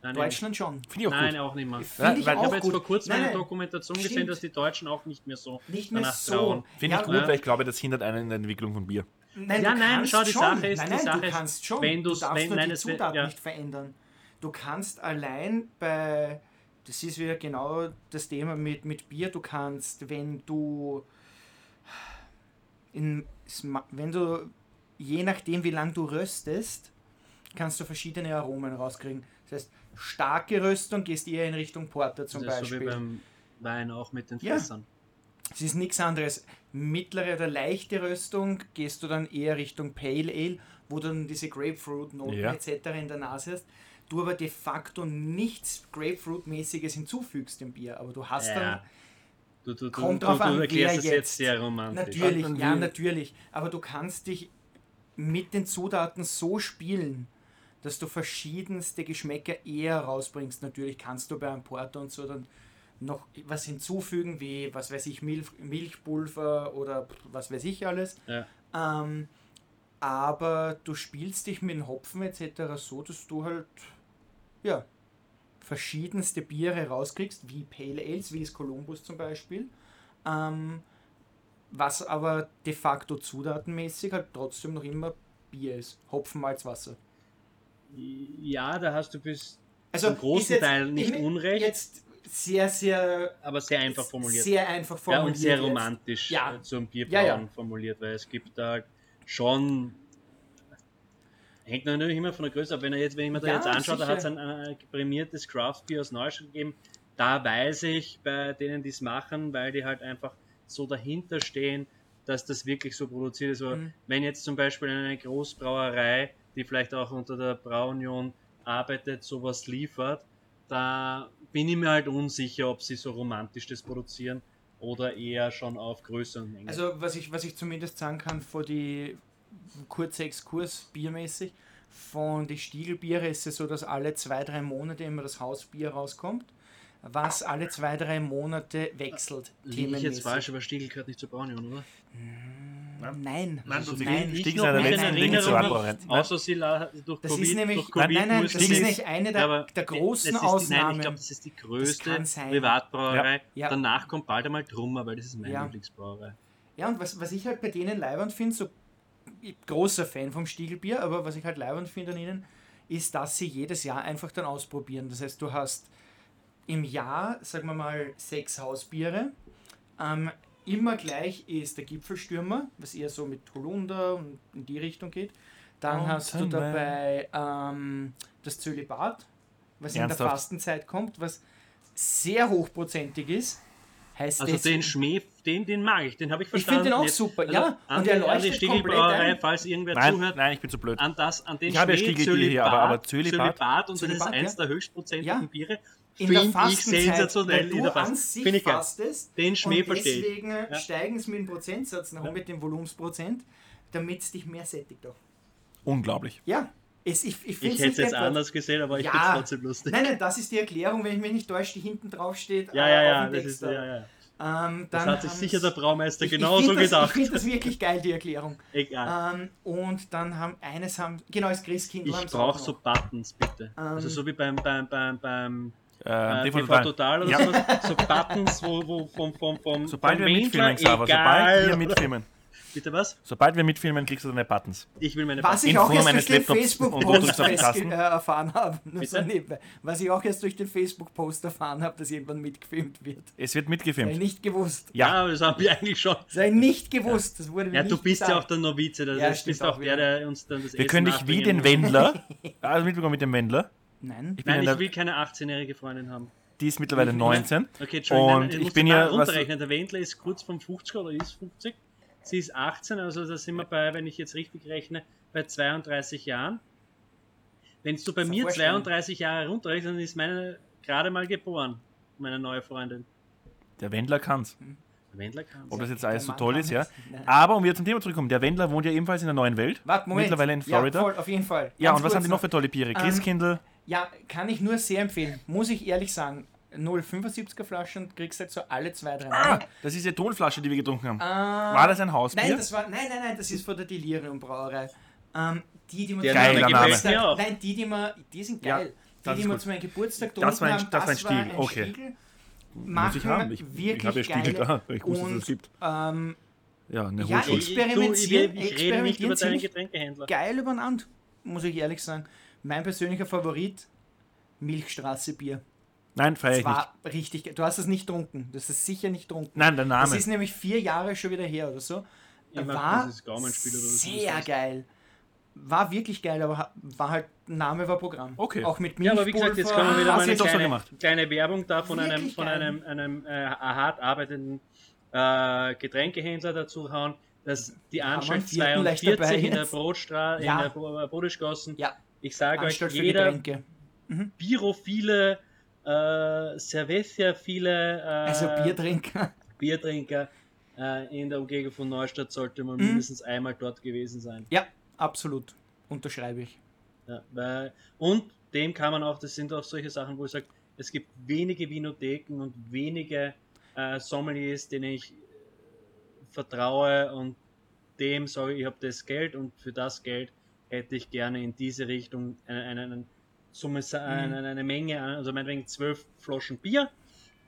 Nein, Deutschland schon. Finde ich auch Nein, gut. auch nicht mehr. Finde ich, ich habe jetzt vor kurzem eine Dokumentation stimmt. gesehen, dass die Deutschen auch nicht mehr so nicht mehr so. Finde ich gut, weil ich glaube, das hindert einen in der Entwicklung von Bier. Nein, ja, nein, schau, die schon. Sache ist, nein, nein, die Sache du kannst schon. Wenn du darfst wenn, nur nein, die Zutat ja. nicht verändern. Du kannst allein bei, das ist wieder genau das Thema mit, mit Bier, du kannst, wenn du in, wenn du, je nachdem wie lange du röstest, kannst du verschiedene Aromen rauskriegen. Das heißt, starke Röstung gehst eher in Richtung Porter zum das ist Beispiel. So wie beim Wein auch mit den Fässern. Ja. Es ist nichts anderes. Mittlere oder leichte Röstung gehst du dann eher Richtung Pale Ale, wo du dann diese Grapefruit-Noten ja. etc. in der Nase hast. Du aber de facto nichts Grapefruit-mäßiges hinzufügst dem Bier, aber du hast ja. dann Du, du, Kommt drauf du, an, du erklärst wer jetzt. jetzt sehr romantisch. Natürlich, ja, natürlich. Aber du kannst dich mit den Zutaten so spielen, dass du verschiedenste Geschmäcker eher rausbringst. Natürlich kannst du bei einem Porter und so dann noch was hinzufügen, wie, was weiß ich, Milch, Milchpulver oder was weiß ich alles. Ja. Ähm, aber du spielst dich mit den Hopfen etc. so, dass du halt, ja, verschiedenste Biere rauskriegst, wie Pale Ales, wie es Columbus zum Beispiel. Ähm, was aber de facto zudatenmäßig halt trotzdem noch immer Bier ist. Hopfen, Malz, Wasser. Ja, da hast du bis also zum großen Teil nicht unrecht. Jetzt sehr, sehr. Aber sehr einfach formuliert. Sehr einfach formuliert. Ja, und sehr romantisch ja. Äh, zum Bierbrauen ja, ja. formuliert, weil es gibt da schon. Hängt natürlich immer von der Größe ab. Wenn, er jetzt, wenn ich mir da jetzt anschaue, da hat es ein, ein prämiertes Craft Beer aus Neustadt gegeben. Da weiß ich bei denen, die es machen, weil die halt einfach so dahinter stehen, dass das wirklich so produziert ist. Mhm. Wenn jetzt zum Beispiel eine Großbrauerei, die vielleicht auch unter der Braunion arbeitet, sowas liefert, da bin ich mir halt unsicher, ob sie so romantisch das produzieren oder eher schon auf größeren Mengen. Also was ich, was ich zumindest sagen kann, vor die kurze Exkurs biermäßig, von die Stiegelbiere ist es so, dass alle zwei, drei Monate immer das Hausbier rauskommt was alle zwei, drei Monate wechselt. Liege ich jetzt falsch, aber Stiegel gehört nicht zur Braunion, oder? Nein. Nein, also nein. Stiegel ist einer der letzten Dinge zu abbrauchen. Außer sie durch das ist nämlich, durch Covid nein, nein, das ist nicht eine der, der großen ist, Ausnahmen. Nein, ich glaube, das ist die größte Privatbrauerei. Ja. Danach kommt bald einmal Trummer, weil das ist meine ja. Lieblingsbrauerei. Ja, und was, was ich halt bei denen leibend finde, so großer Fan vom Stiegelbier, aber was ich halt leibend finde an ihnen, ist, dass sie jedes Jahr einfach dann ausprobieren. Das heißt, du hast im Jahr, sagen wir mal, sechs Hausbiere. Ähm, immer gleich ist der Gipfelstürmer, was eher so mit Holunder und in die Richtung geht. Dann oh, hast du dabei ähm, das Zölibat, was Ernsthaft? in der Fastenzeit kommt, was sehr hochprozentig ist. Heißt also den Schmäh, den, den mag ich, den habe ich verstanden. Ich finde den auch super, also ja. An und er leuchtet an die falls irgendwer nein, zuhört. Nein, ich bin zu blöd. An, das, an den ich habe ja Stiegelbier hier, aber, aber Zölibat. Zölibat und Zölibat, das ist eins ja. der höchstprozentigen ja. Biere in der Fastenzeit, weil du an sich fastest den Schmäh und deswegen ja. steigen es mit dem Prozentsatz nach ja. mit dem Volumensprozent, damit es dich mehr sättigt auch. Unglaublich. Ja, es, ich, ich, ich hätte es jetzt anders gesehen, aber ich ja. finde es trotzdem lustig. Nein, nein, das ist die Erklärung, wenn ich mich nicht täusche, die hinten drauf steht. Ja, ja, ja, das ist, ja, ja. Ähm, das hat sich sicher der Braumeister ich, genauso ich gedacht. ich finde das wirklich geil, die Erklärung. Egal. Ähm, und dann haben eines haben, genau, als Christkindl Ich brauche so Buttons, bitte. Ähm, also so wie beim, beim, beim, beim äh, TV, Total oder ja. so, so Buttons, wo, wo vom, vom, vom Sobald vom wir mitfilmen, Xaver, sobald wir mitfilmen. Bitte was? Sobald wir mitfilmen, kriegst du deine Buttons. Ich will meine Was Buttons. ich auch erst durch den Facebook-Post äh, erfahren habe. So Was ich auch erst durch den Facebook-Post erfahren habe, dass irgendwann mitgefilmt wird. Es wird mitgefilmt. Sei nicht gewusst. Ja, das habe ich eigentlich schon. Sei nicht gewusst. Das wurde ja, du bist gesagt. ja auch der Novize. Das ja, bist auch der, der uns dann das Wir können dich wie den Wendler. also mitbekommen mit dem Wendler. Nein. Ich, Nein, ich will keine 18-jährige Freundin haben. Die ist mittlerweile 19. Okay, Entschuldigung. Und ich bin ja. Runterrechnen. Der Wendler ist kurz vom 50 oder ist 50. Sie ist 18, also da sind wir bei, wenn ich jetzt richtig rechne, bei 32 Jahren. Wenn du bei mir 32 Jahre runterrechnest, dann ist meine gerade mal geboren, meine neue Freundin. Der Wendler kann's. Der Wendler kann's. Ob das jetzt alles so toll ist, ja. Aber um wieder zum Thema zurückzukommen, der Wendler wohnt ja ebenfalls in der neuen Welt. Warte, Moment. Mittlerweile in Florida. Ja, voll, auf jeden Fall. Ja, und was haben die noch für tolle Biere? Christkindl. Ähm, ja, kann ich nur sehr empfehlen. Muss ich ehrlich sagen. 0,75er Flaschen kriegst du halt so alle zwei, drei Mal. Ah, das ist die Tonflasche, die wir getrunken haben. Äh, war das ein Hausbier? Nein, das war, nein, nein, nein, das ist von der Delirium Brauerei. Ähm, die, die man Geiler Name. Nein, die, die man, die sind geil. Ja, die, die man zu meinem Geburtstag das war ein, haben, das, das war ein Stiegel. Ein okay. Stiegel. Machen ich haben. Ich, wirklich ich habe ja Stiegel da, ich wusste, dass es gibt. Ähm, ja, eine ja, experimentieren, ich, ich, ich rede nicht über deinen Getränkehändler. Geil übereinander, muss ich ehrlich sagen. Mein persönlicher Favorit, Milchstraße Bier. Nein, feier ich war nicht. richtig. Du hast es nicht getrunken. Du hast es sicher nicht getrunken. Nein, der Name. Das ist nämlich vier Jahre schon wieder her oder so. Ich war sehr geil. War wirklich geil, aber war halt, Name war Programm. Okay. Auch mit Ja, aber wie gesagt, jetzt kommen wir wieder mal eine kleine, so kleine, Werbung da von wirklich einem, von einem, einem äh, hart arbeitenden äh, Getränkehändler dazu hauen, dass die Anstalt 42 in der Brotstraße, ja. in der Brodischgassen, ja. ich sage euch, jeder mhm. birophile äh, Servetia viele. Äh, also Biertrinker. Biertrinker äh, in der Umgebung von Neustadt sollte man mhm. mindestens einmal dort gewesen sein. Ja, absolut. Unterschreibe ich. Ja, weil, und dem kann man auch, das sind auch solche Sachen, wo ich sage, es gibt wenige Vinotheken und wenige äh, Sommeliers, denen ich äh, vertraue und dem sage ich, habe das Geld und für das Geld hätte ich gerne in diese Richtung eine, eine, eine, Summe, mhm. eine, eine Menge, also meinetwegen zwölf Flaschen Bier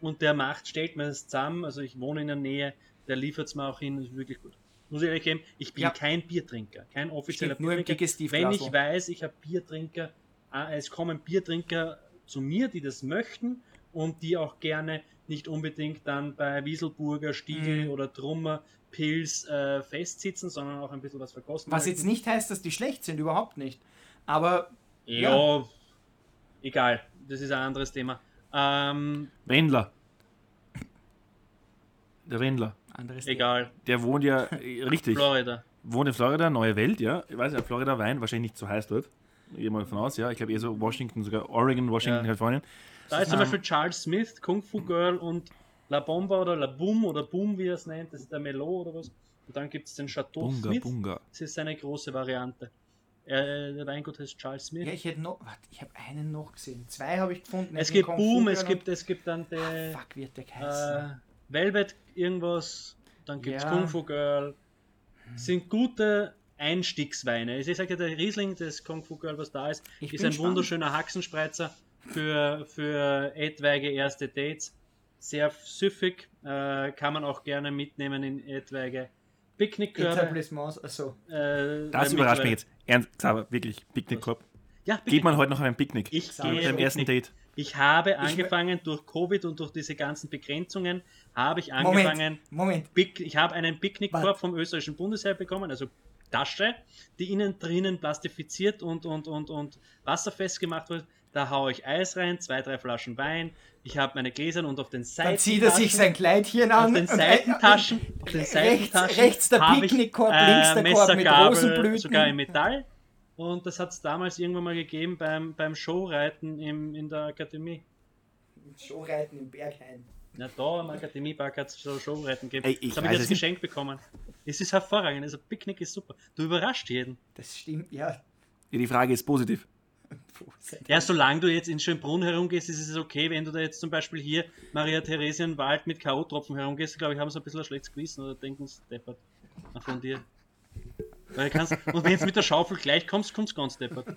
und der macht, stellt mir das zusammen, also ich wohne in der Nähe, der liefert es mir auch hin, ist wirklich gut. Muss ich ehrlich geben, ich bin ja. kein Biertrinker, kein offizieller Stimmt, Biertrinker. Wenn ich weiß, ich habe Biertrinker, ah, es kommen Biertrinker zu mir, die das möchten und die auch gerne nicht unbedingt dann bei Wieselburger, Stiegel mhm. oder Trummer, Pilz äh, festsitzen, sondern auch ein bisschen was verkosten. Was möchten. jetzt nicht heißt, dass die schlecht sind, überhaupt nicht. Aber. Ja, ja. Egal, das ist ein anderes Thema. Ähm, Wendler. Der Wendler. Anderes Egal. Der wohnt ja, richtig. Florida. Wohnt in Florida, neue Welt, ja. Ich weiß ja, Florida Wein, wahrscheinlich nicht so heiß dort. Gehe mal von aus, ja. Ich glaube eher so Washington, sogar Oregon, Washington, ja. Kalifornien. Da ist zum Beispiel Charles Smith, Kung Fu Girl und La Bomba oder La Boom oder Boom, wie er es nennt. Das ist der Melo oder was. Und dann gibt es den Chateau Bunga, Smith. Bunga. Das ist seine große Variante. Äh, der Weingut heißt Charles Smith. Ja, ich hätte noch, warte, ich habe einen noch gesehen. Zwei habe ich gefunden. Es gibt Boom, es gibt, es gibt dann der. Ah, fuck, wird der heißen? Äh, Velvet irgendwas, dann gibt es ja. Kung Fu Girl. Sind gute Einstiegsweine. Ich sage ja, der Riesling, das Kung Fu Girl, was da ist, ich ist ein spannend. wunderschöner Haxenspreizer für, für etwaige erste Dates. Sehr süffig, äh, kann man auch gerne mitnehmen in etwaige Picknickkörbe. Etablissements, also. Äh, das überrascht mich jetzt. Ernst, aber wirklich, Picknickkorb. Ja, Picknick Geht man heute noch auf ein Picknick? Ich gehe beim ersten Date. Ich habe angefangen durch Covid und durch diese ganzen Begrenzungen habe ich angefangen. Moment. Moment. ich habe einen Picknickkorb vom österreichischen Bundesheer bekommen, also Tasche, die innen drinnen plastifiziert und, und, und, und wasserfest gemacht wird. Da haue ich Eis rein, zwei, drei Flaschen Wein. Ich habe meine Gläser und auf den Seiten. Dann zieht er sich sein Kleidchen an. Auf den Seitentaschen. Auf den Seitentaschen rechts, rechts der Picknickkorb, äh, links der Korb mit Rosenblüten. Sogar in Metall. Und das hat es damals irgendwann mal gegeben beim, beim Showreiten im, in der Akademie. Showreiten im Berghain. Na, da am Akademiepark hat es so Showreiten gegeben. Ey, das habe ich als Geschenk bekommen. Es ist hervorragend. Also Picknick ist super. Du überrascht jeden. Das stimmt, ja. ja die Frage ist positiv. Ja, solange du jetzt in Schönbrunn herumgehst, ist es okay, wenn du da jetzt zum Beispiel hier Maria Theresienwald mit K.O.-Tropfen herumgehst, glaube ich, haben sie ein bisschen ein schlechtes Gewissen oder denken sie deppert von dir. Weil kannst, und wenn du mit der Schaufel gleich kommst, kommst du ganz deppert.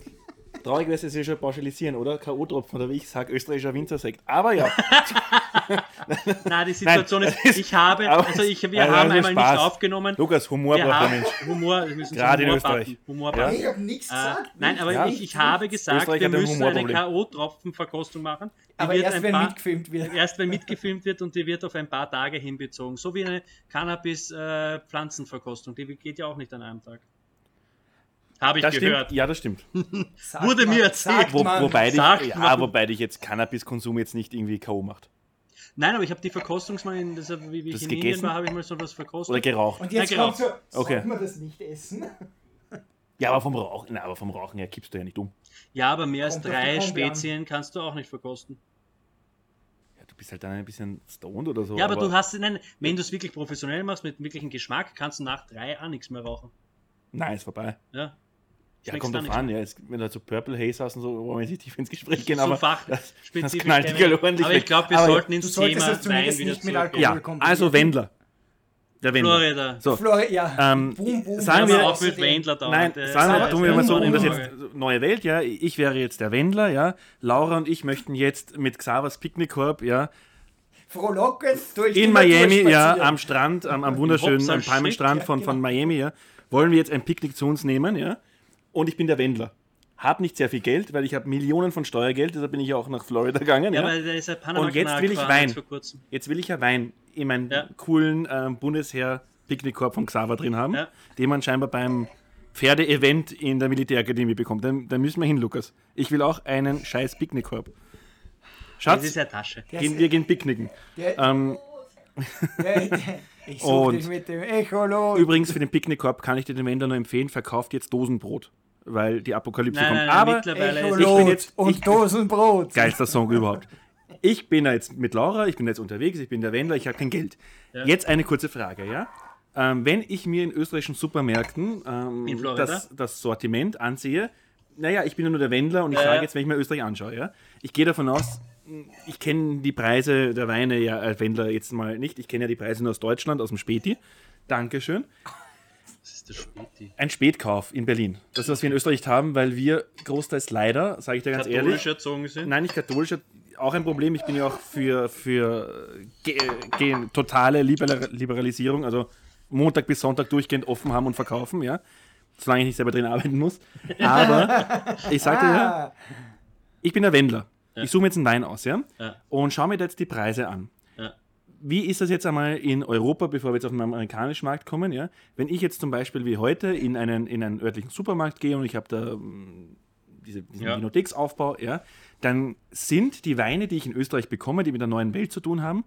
Traurig wäre es ja schon pauschalisieren, oder? K.O.-Tropfen oder wie ich sage, österreichischer Wintersekt. Aber ja. Nein, die Situation Nein, ist, ich habe, also ich, wir also haben einmal Spaß. nicht aufgenommen. Lukas, Humor braucht der Mensch. Humor, wir müssen Gerade in Österreich. Humor ja. Ich habe nichts gesagt. Äh, nein, aber ja. ich, ich habe gesagt, Österreich wir müssen ein eine K.O.-Tropfen-Verkostung machen. aber erst wenn paar, mitgefilmt wird. Erst wenn mitgefilmt wird und die wird auf ein paar Tage hinbezogen. So wie eine Cannabis-Pflanzenverkostung. Äh, die geht ja auch nicht an einem Tag. Habe ich das gehört. Stimmt. Ja, das stimmt. Wurde man, mir erzählt. Wo, wobei, dich, ja, wobei dich jetzt Cannabiskonsum jetzt nicht irgendwie K.O. macht. Nein, aber ich habe die Verkostungsmal, in, das, wie, wie ich in gegessen? Indien war, habe ich mal so was verkostet. Oder geraucht. Und jetzt ja, geraucht. kommt so, okay. man das nicht essen? Ja, aber vom Rauchen, nein, aber vom Rauchen her kippst du ja nicht um. Ja, aber mehr als drei Spezien kannst du auch nicht verkosten. Ja, du bist halt dann ein bisschen stoned oder so. Ja, aber, aber du hast, nein, wenn du es wirklich professionell machst, mit wirklichem Geschmack, kannst du nach drei auch nichts mehr rauchen. Nein, ist vorbei. Ja. Ja, kommt drauf an, ja, wenn du halt so Purple Haze hast und so, wollen wir nicht tief ins Gespräch gehen, aber das, das knallt dich ordentlich Aber ich glaube, wir aber sollten ins Thema es Wein wieder nicht mit Alkohol Ja, also Wendler. Der Wendler. Florida. So, Florida, ja. Ähm, boom, boom, sagen wir, auch mit Wendler da. Nein, sagen wir, tun wir mal so, um das jetzt, neue Welt, ja, ich wäre jetzt der Wendler, ja, Laura und ich möchten jetzt mit Xavers Picknickkorb, ja, frohlocken durch in Miami, ja, am Strand, am, am wunderschönen am Palmenstrand von, von genau. Miami, ja, wollen wir jetzt ein Picknick zu uns nehmen, ja, und ich bin der Wendler. Hab nicht sehr viel Geld, weil ich habe Millionen von Steuergeld, deshalb bin ich auch nach Florida gegangen. Ja, ja. weil der ist ja Panama Und jetzt will ich Wein. Jetzt will ich ja Wein in meinen ja. coolen äh, Bundesheer Picknickkorb von Xaver drin haben, ja. den man scheinbar beim Pferdeevent in der Militärakademie bekommt. Da, da müssen wir hin, Lukas. Ich will auch einen scheiß Picknickkorb. Schatz, das ist ja Tasche. Gehen, wir gehen picknicken. Ähm, ich suche dich mit dem Echolot. Übrigens, für den Picknickkorb kann ich dir den Wender nur empfehlen, verkauft jetzt Dosenbrot weil die Apokalypse nein, kommt. Nein, Aber ich bin jetzt und ich, Dosenbrot. Geilster Song überhaupt. Ich bin jetzt mit Laura, ich bin jetzt unterwegs, ich bin der Wendler, ich habe kein Geld. Ja. Jetzt eine kurze Frage, ja? Ähm, wenn ich mir in österreichischen Supermärkten ähm, in das, das, Sortiment ansehe, naja, ich bin ja nur der Wendler und ich äh. sage jetzt, wenn ich mir Österreich anschaue, ja, ich gehe davon aus, ich kenne die Preise der Weine ja als Wendler jetzt mal nicht. Ich kenne ja die Preise nur aus Deutschland, aus dem Späti. Dankeschön. Ist der Späti? Ein Spätkauf in Berlin. Das ist, was wir in Österreich haben, weil wir großteils leider, sage ich dir ganz ehrlich. Katholisch erzogen sind? Nein, nicht katholisch. Auch ein Problem. Ich bin ja auch für, für ge, ge, totale Liberalisierung. Also Montag bis Sonntag durchgehend offen haben und verkaufen, ja. Solange ich nicht selber drin arbeiten muss. Aber ich sagte ah. ja, ich bin der Wendler. Ja. Ich suche mir jetzt einen Wein aus, ja? ja. Und schaue mir jetzt die Preise an. Wie ist das jetzt einmal in Europa, bevor wir jetzt auf den amerikanischen Markt kommen, ja? Wenn ich jetzt zum Beispiel wie heute in einen, in einen örtlichen Supermarkt gehe und ich habe da mm, diese, diesen ja. Vinotheksaufbau, ja, dann sind die Weine, die ich in Österreich bekomme, die mit der neuen Welt zu tun haben,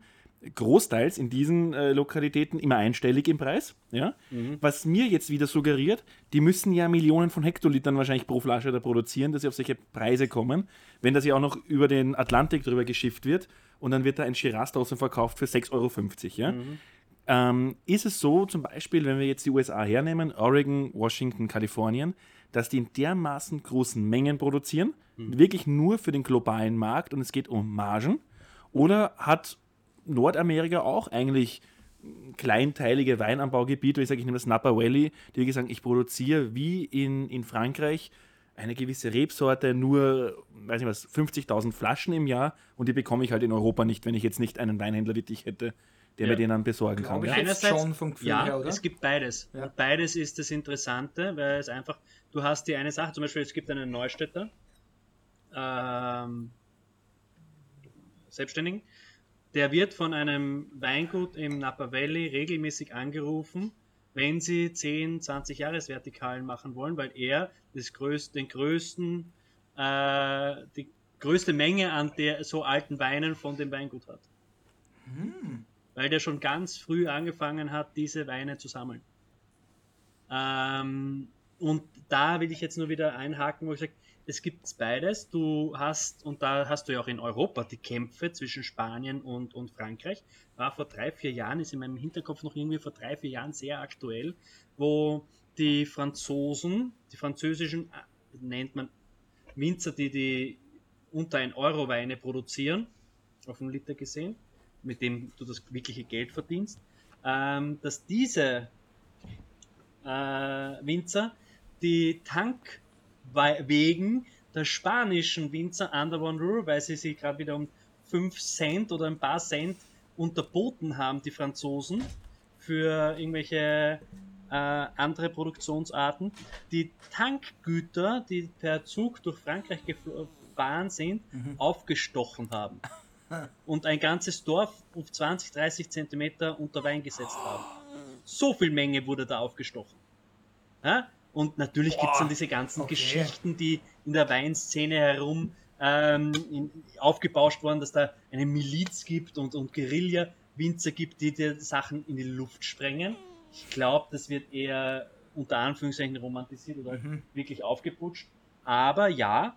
großteils in diesen äh, Lokalitäten immer einstellig im Preis. Ja? Mhm. Was mir jetzt wieder suggeriert, die müssen ja Millionen von Hektolitern wahrscheinlich pro Flasche da produzieren, dass sie auf solche Preise kommen. Wenn das ja auch noch über den Atlantik drüber geschifft wird und dann wird da ein Shiraz draußen verkauft für 6,50 Euro. Ja? Mhm. Ähm, ist es so, zum Beispiel, wenn wir jetzt die USA hernehmen, Oregon, Washington, Kalifornien, dass die in dermaßen großen Mengen produzieren, mhm. wirklich nur für den globalen Markt und es geht um Margen? Oder hat Nordamerika auch eigentlich kleinteilige Weinanbaugebiete, ich sage, ich nehme das Napa Valley, die sagen, ich produziere wie in, in Frankreich eine gewisse Rebsorte nur, weiß nicht was, 50.000 Flaschen im Jahr und die bekomme ich halt in Europa nicht, wenn ich jetzt nicht einen Weinhändler wie dich hätte, der ja. mir den dann besorgen kann. Ja? Einerseits, schon vom Gefühl ja, her, oder? es gibt beides. Ja. Und beides ist das Interessante, weil es einfach, du hast die eine Sache, zum Beispiel es gibt einen Neustädter, ähm, Selbstständigen, der wird von einem Weingut im Napa Valley regelmäßig angerufen, wenn sie 10, 20 Jahresvertikalen machen wollen, weil er das größte, den größten, äh, die größte Menge an der so alten Weinen von dem Weingut hat. Hm. Weil der schon ganz früh angefangen hat, diese Weine zu sammeln. Ähm, und da will ich jetzt nur wieder einhaken, wo ich sage, es gibt beides. Du hast, und da hast du ja auch in Europa die Kämpfe zwischen Spanien und, und Frankreich. War vor drei, vier Jahren, ist in meinem Hinterkopf noch irgendwie vor drei, vier Jahren sehr aktuell, wo die Franzosen, die französischen, äh, nennt man Winzer, die die unter ein Euro Weine produzieren, auf einen Liter gesehen, mit dem du das wirkliche Geld verdienst, ähm, dass diese äh, Winzer die Tank wegen der spanischen Winzer Under One Rule, weil sie sich gerade wieder um 5 Cent oder ein paar Cent unterboten haben, die Franzosen, für irgendwelche äh, andere Produktionsarten, die Tankgüter, die per Zug durch Frankreich gefahren sind, mhm. aufgestochen haben. Und ein ganzes Dorf auf 20, 30 Zentimeter unter Wein gesetzt haben. So viel Menge wurde da aufgestochen. Ja? Und natürlich gibt es dann diese ganzen okay. Geschichten, die in der Weinszene herum ähm, in, aufgebauscht worden, dass da eine Miliz gibt und, und Guerilla-Winzer gibt, die die Sachen in die Luft sprengen. Ich glaube, das wird eher unter Anführungszeichen romantisiert oder mhm. wirklich aufgeputscht. Aber ja,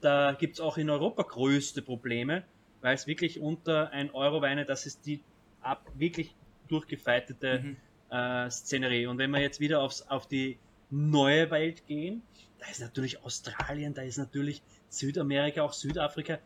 da gibt es auch in Europa größte Probleme, weil es wirklich unter ein Euro Weine, das ist die ab wirklich durchgefeitete mhm äh, Szenerie. Und wenn wir jetzt wieder aufs, auf die neue Welt gehen, da ist natürlich Australien, da ist natürlich Südamerika, auch Südafrika.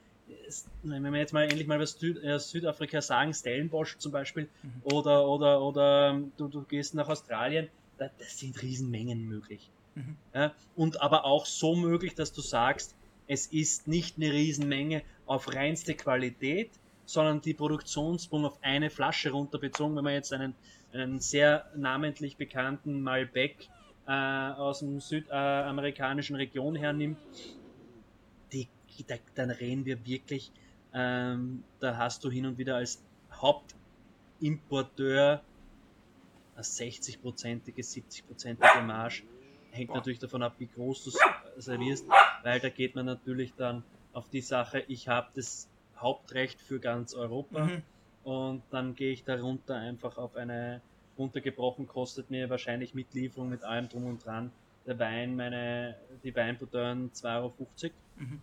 Wenn wir jetzt mal endlich mal was Süd, äh, Südafrika sagen, Stellenbosch zum Beispiel, mhm. oder, oder, oder ähm, du, du gehst nach Australien, da, das sind Riesenmengen möglich. Mhm. Ja, und aber auch so möglich, dass du sagst, es ist nicht eine Riesenmenge auf reinste Qualität, sondern die Produktionssprung auf eine Flasche runterbezogen, wenn man jetzt einen einen sehr namentlich bekannten Malbec äh, aus dem südamerikanischen Region hernimmt, die, da, dann reden wir wirklich, ähm, da hast du hin und wieder als Hauptimporteur eine 60-prozentige, 70-prozentige Marge. Hängt natürlich davon ab, wie groß du es servierst, weil da geht man natürlich dann auf die Sache, ich habe das Hauptrecht für ganz Europa. Mhm und dann gehe ich darunter einfach auf eine runtergebrochen kostet mir wahrscheinlich mit Lieferung mit allem drum und dran der Wein, meine, die Weinbouteille 2,50 Euro. Mhm.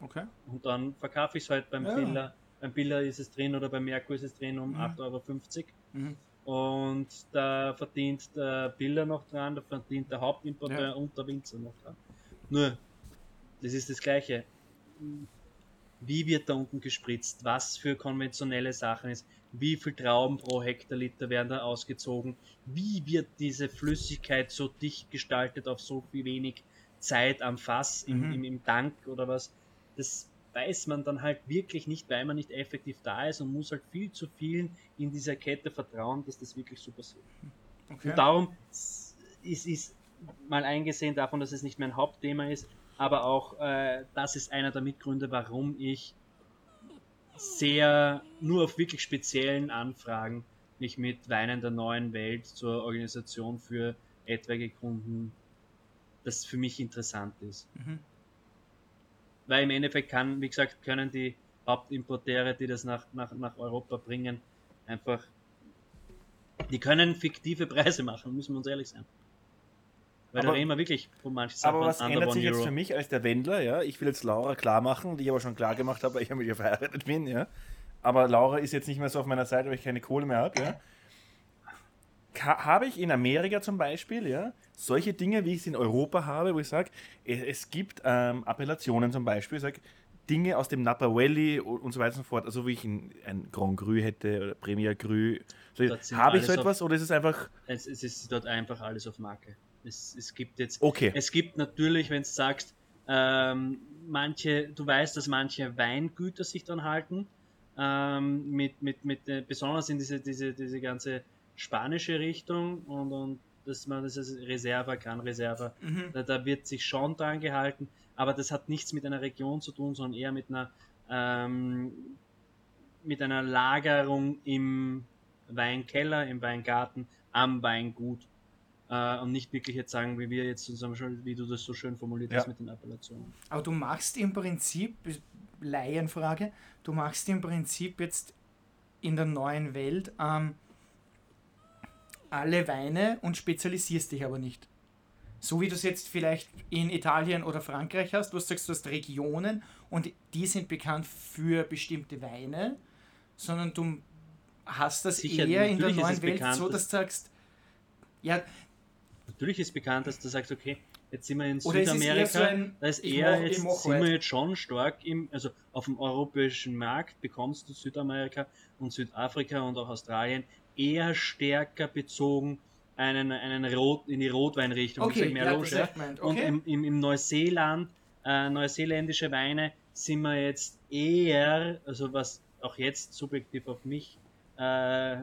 Okay. Und dann verkaufe ich es halt beim ja. Beim Biller ist es drin oder beim Merkur ist es drin um mhm. 8,50 Euro. Mhm. und da verdient der Biller noch dran, da verdient der Hauptimporteur ja. und der Winzer noch dran. Nur, das ist das Gleiche. Wie wird da unten gespritzt? Was für konventionelle Sachen ist? Wie viel Trauben pro Hektoliter werden da ausgezogen? Wie wird diese Flüssigkeit so dicht gestaltet auf so viel wenig Zeit am Fass, im, mhm. im, im Tank oder was? Das weiß man dann halt wirklich nicht, weil man nicht effektiv da ist und muss halt viel zu vielen in dieser Kette vertrauen, dass das wirklich so passiert. Okay. Und darum ist, ist mal eingesehen davon, dass es nicht mein Hauptthema ist, aber auch äh, das ist einer der Mitgründe, warum ich sehr nur auf wirklich speziellen Anfragen mich mit Weinen der neuen Welt zur Organisation für etwaige Kunden, das für mich interessant ist. Mhm weil im Endeffekt kann, wie gesagt, können die Hauptimporteure, die das nach, nach, nach Europa bringen, einfach, die können fiktive Preise machen, müssen wir uns ehrlich sein. Weil aber, da reden wir wirklich von manchen Sachen. Aber was ändert sich Euro. jetzt für mich als der Wendler, ja? Ich will jetzt Laura klar machen, die ich aber schon klar gemacht habe, weil ich mit ihr verheiratet bin, ja? Aber Laura ist jetzt nicht mehr so auf meiner Seite, weil ich keine Kohle mehr habe, ja? habe ich in Amerika zum Beispiel, ja, solche Dinge, wie ich es in Europa habe, wo ich sage, es gibt ähm, Appellationen zum Beispiel, ich sage, Dinge aus dem Napa Valley und so weiter und so fort, also wie ich ein, ein Grand Cru hätte oder Premier Cru. So, habe ich so etwas auf, oder ist es einfach. Es, es, ist dort einfach alles auf Marke. Es, es gibt jetzt. Okay. Es gibt natürlich, wenn du sagst, ähm, manche, du weißt, dass manche Weingüter sich dann halten, ähm, mit, mit, mit, äh, besonders in diese, diese, diese ganze spanische Richtung und, und dass man das als Reserve kann, Reserve. Mhm. Da, da, wird sich schon dran gehalten, aber das hat nichts mit einer Region zu tun, sondern eher mit einer ähm, mit einer Lagerung im Weinkeller, im Weingarten, am Weingut. Äh, und nicht wirklich jetzt sagen, wie wir jetzt zusammen, wie du das so schön formuliert ja. hast mit den Appellationen. Aber du machst im Prinzip, Laienfrage, du machst im Prinzip jetzt in der neuen Welt ähm, alle Weine und spezialisierst dich aber nicht. So wie du es jetzt vielleicht in Italien oder Frankreich hast, wo du sagst, du hast Regionen und die sind bekannt für bestimmte Weine, sondern du hast das Sicher, eher in der neuen Welt bekannt, so, dass du sagst, ja. Natürlich ist bekannt, dass du sagst, okay, jetzt sind wir in Südamerika, so ein, da ist eher, mach, jetzt sind halt. wir jetzt schon stark im, also auf dem europäischen Markt bekommst du Südamerika und Südafrika und auch Australien eher stärker bezogen einen, einen Rot, in die Rotweinrichtung. Okay, mehr ja. Okay. Und im, im, im Neuseeland, äh, neuseeländische Weine sind wir jetzt eher, also was auch jetzt subjektiv auf mich, äh,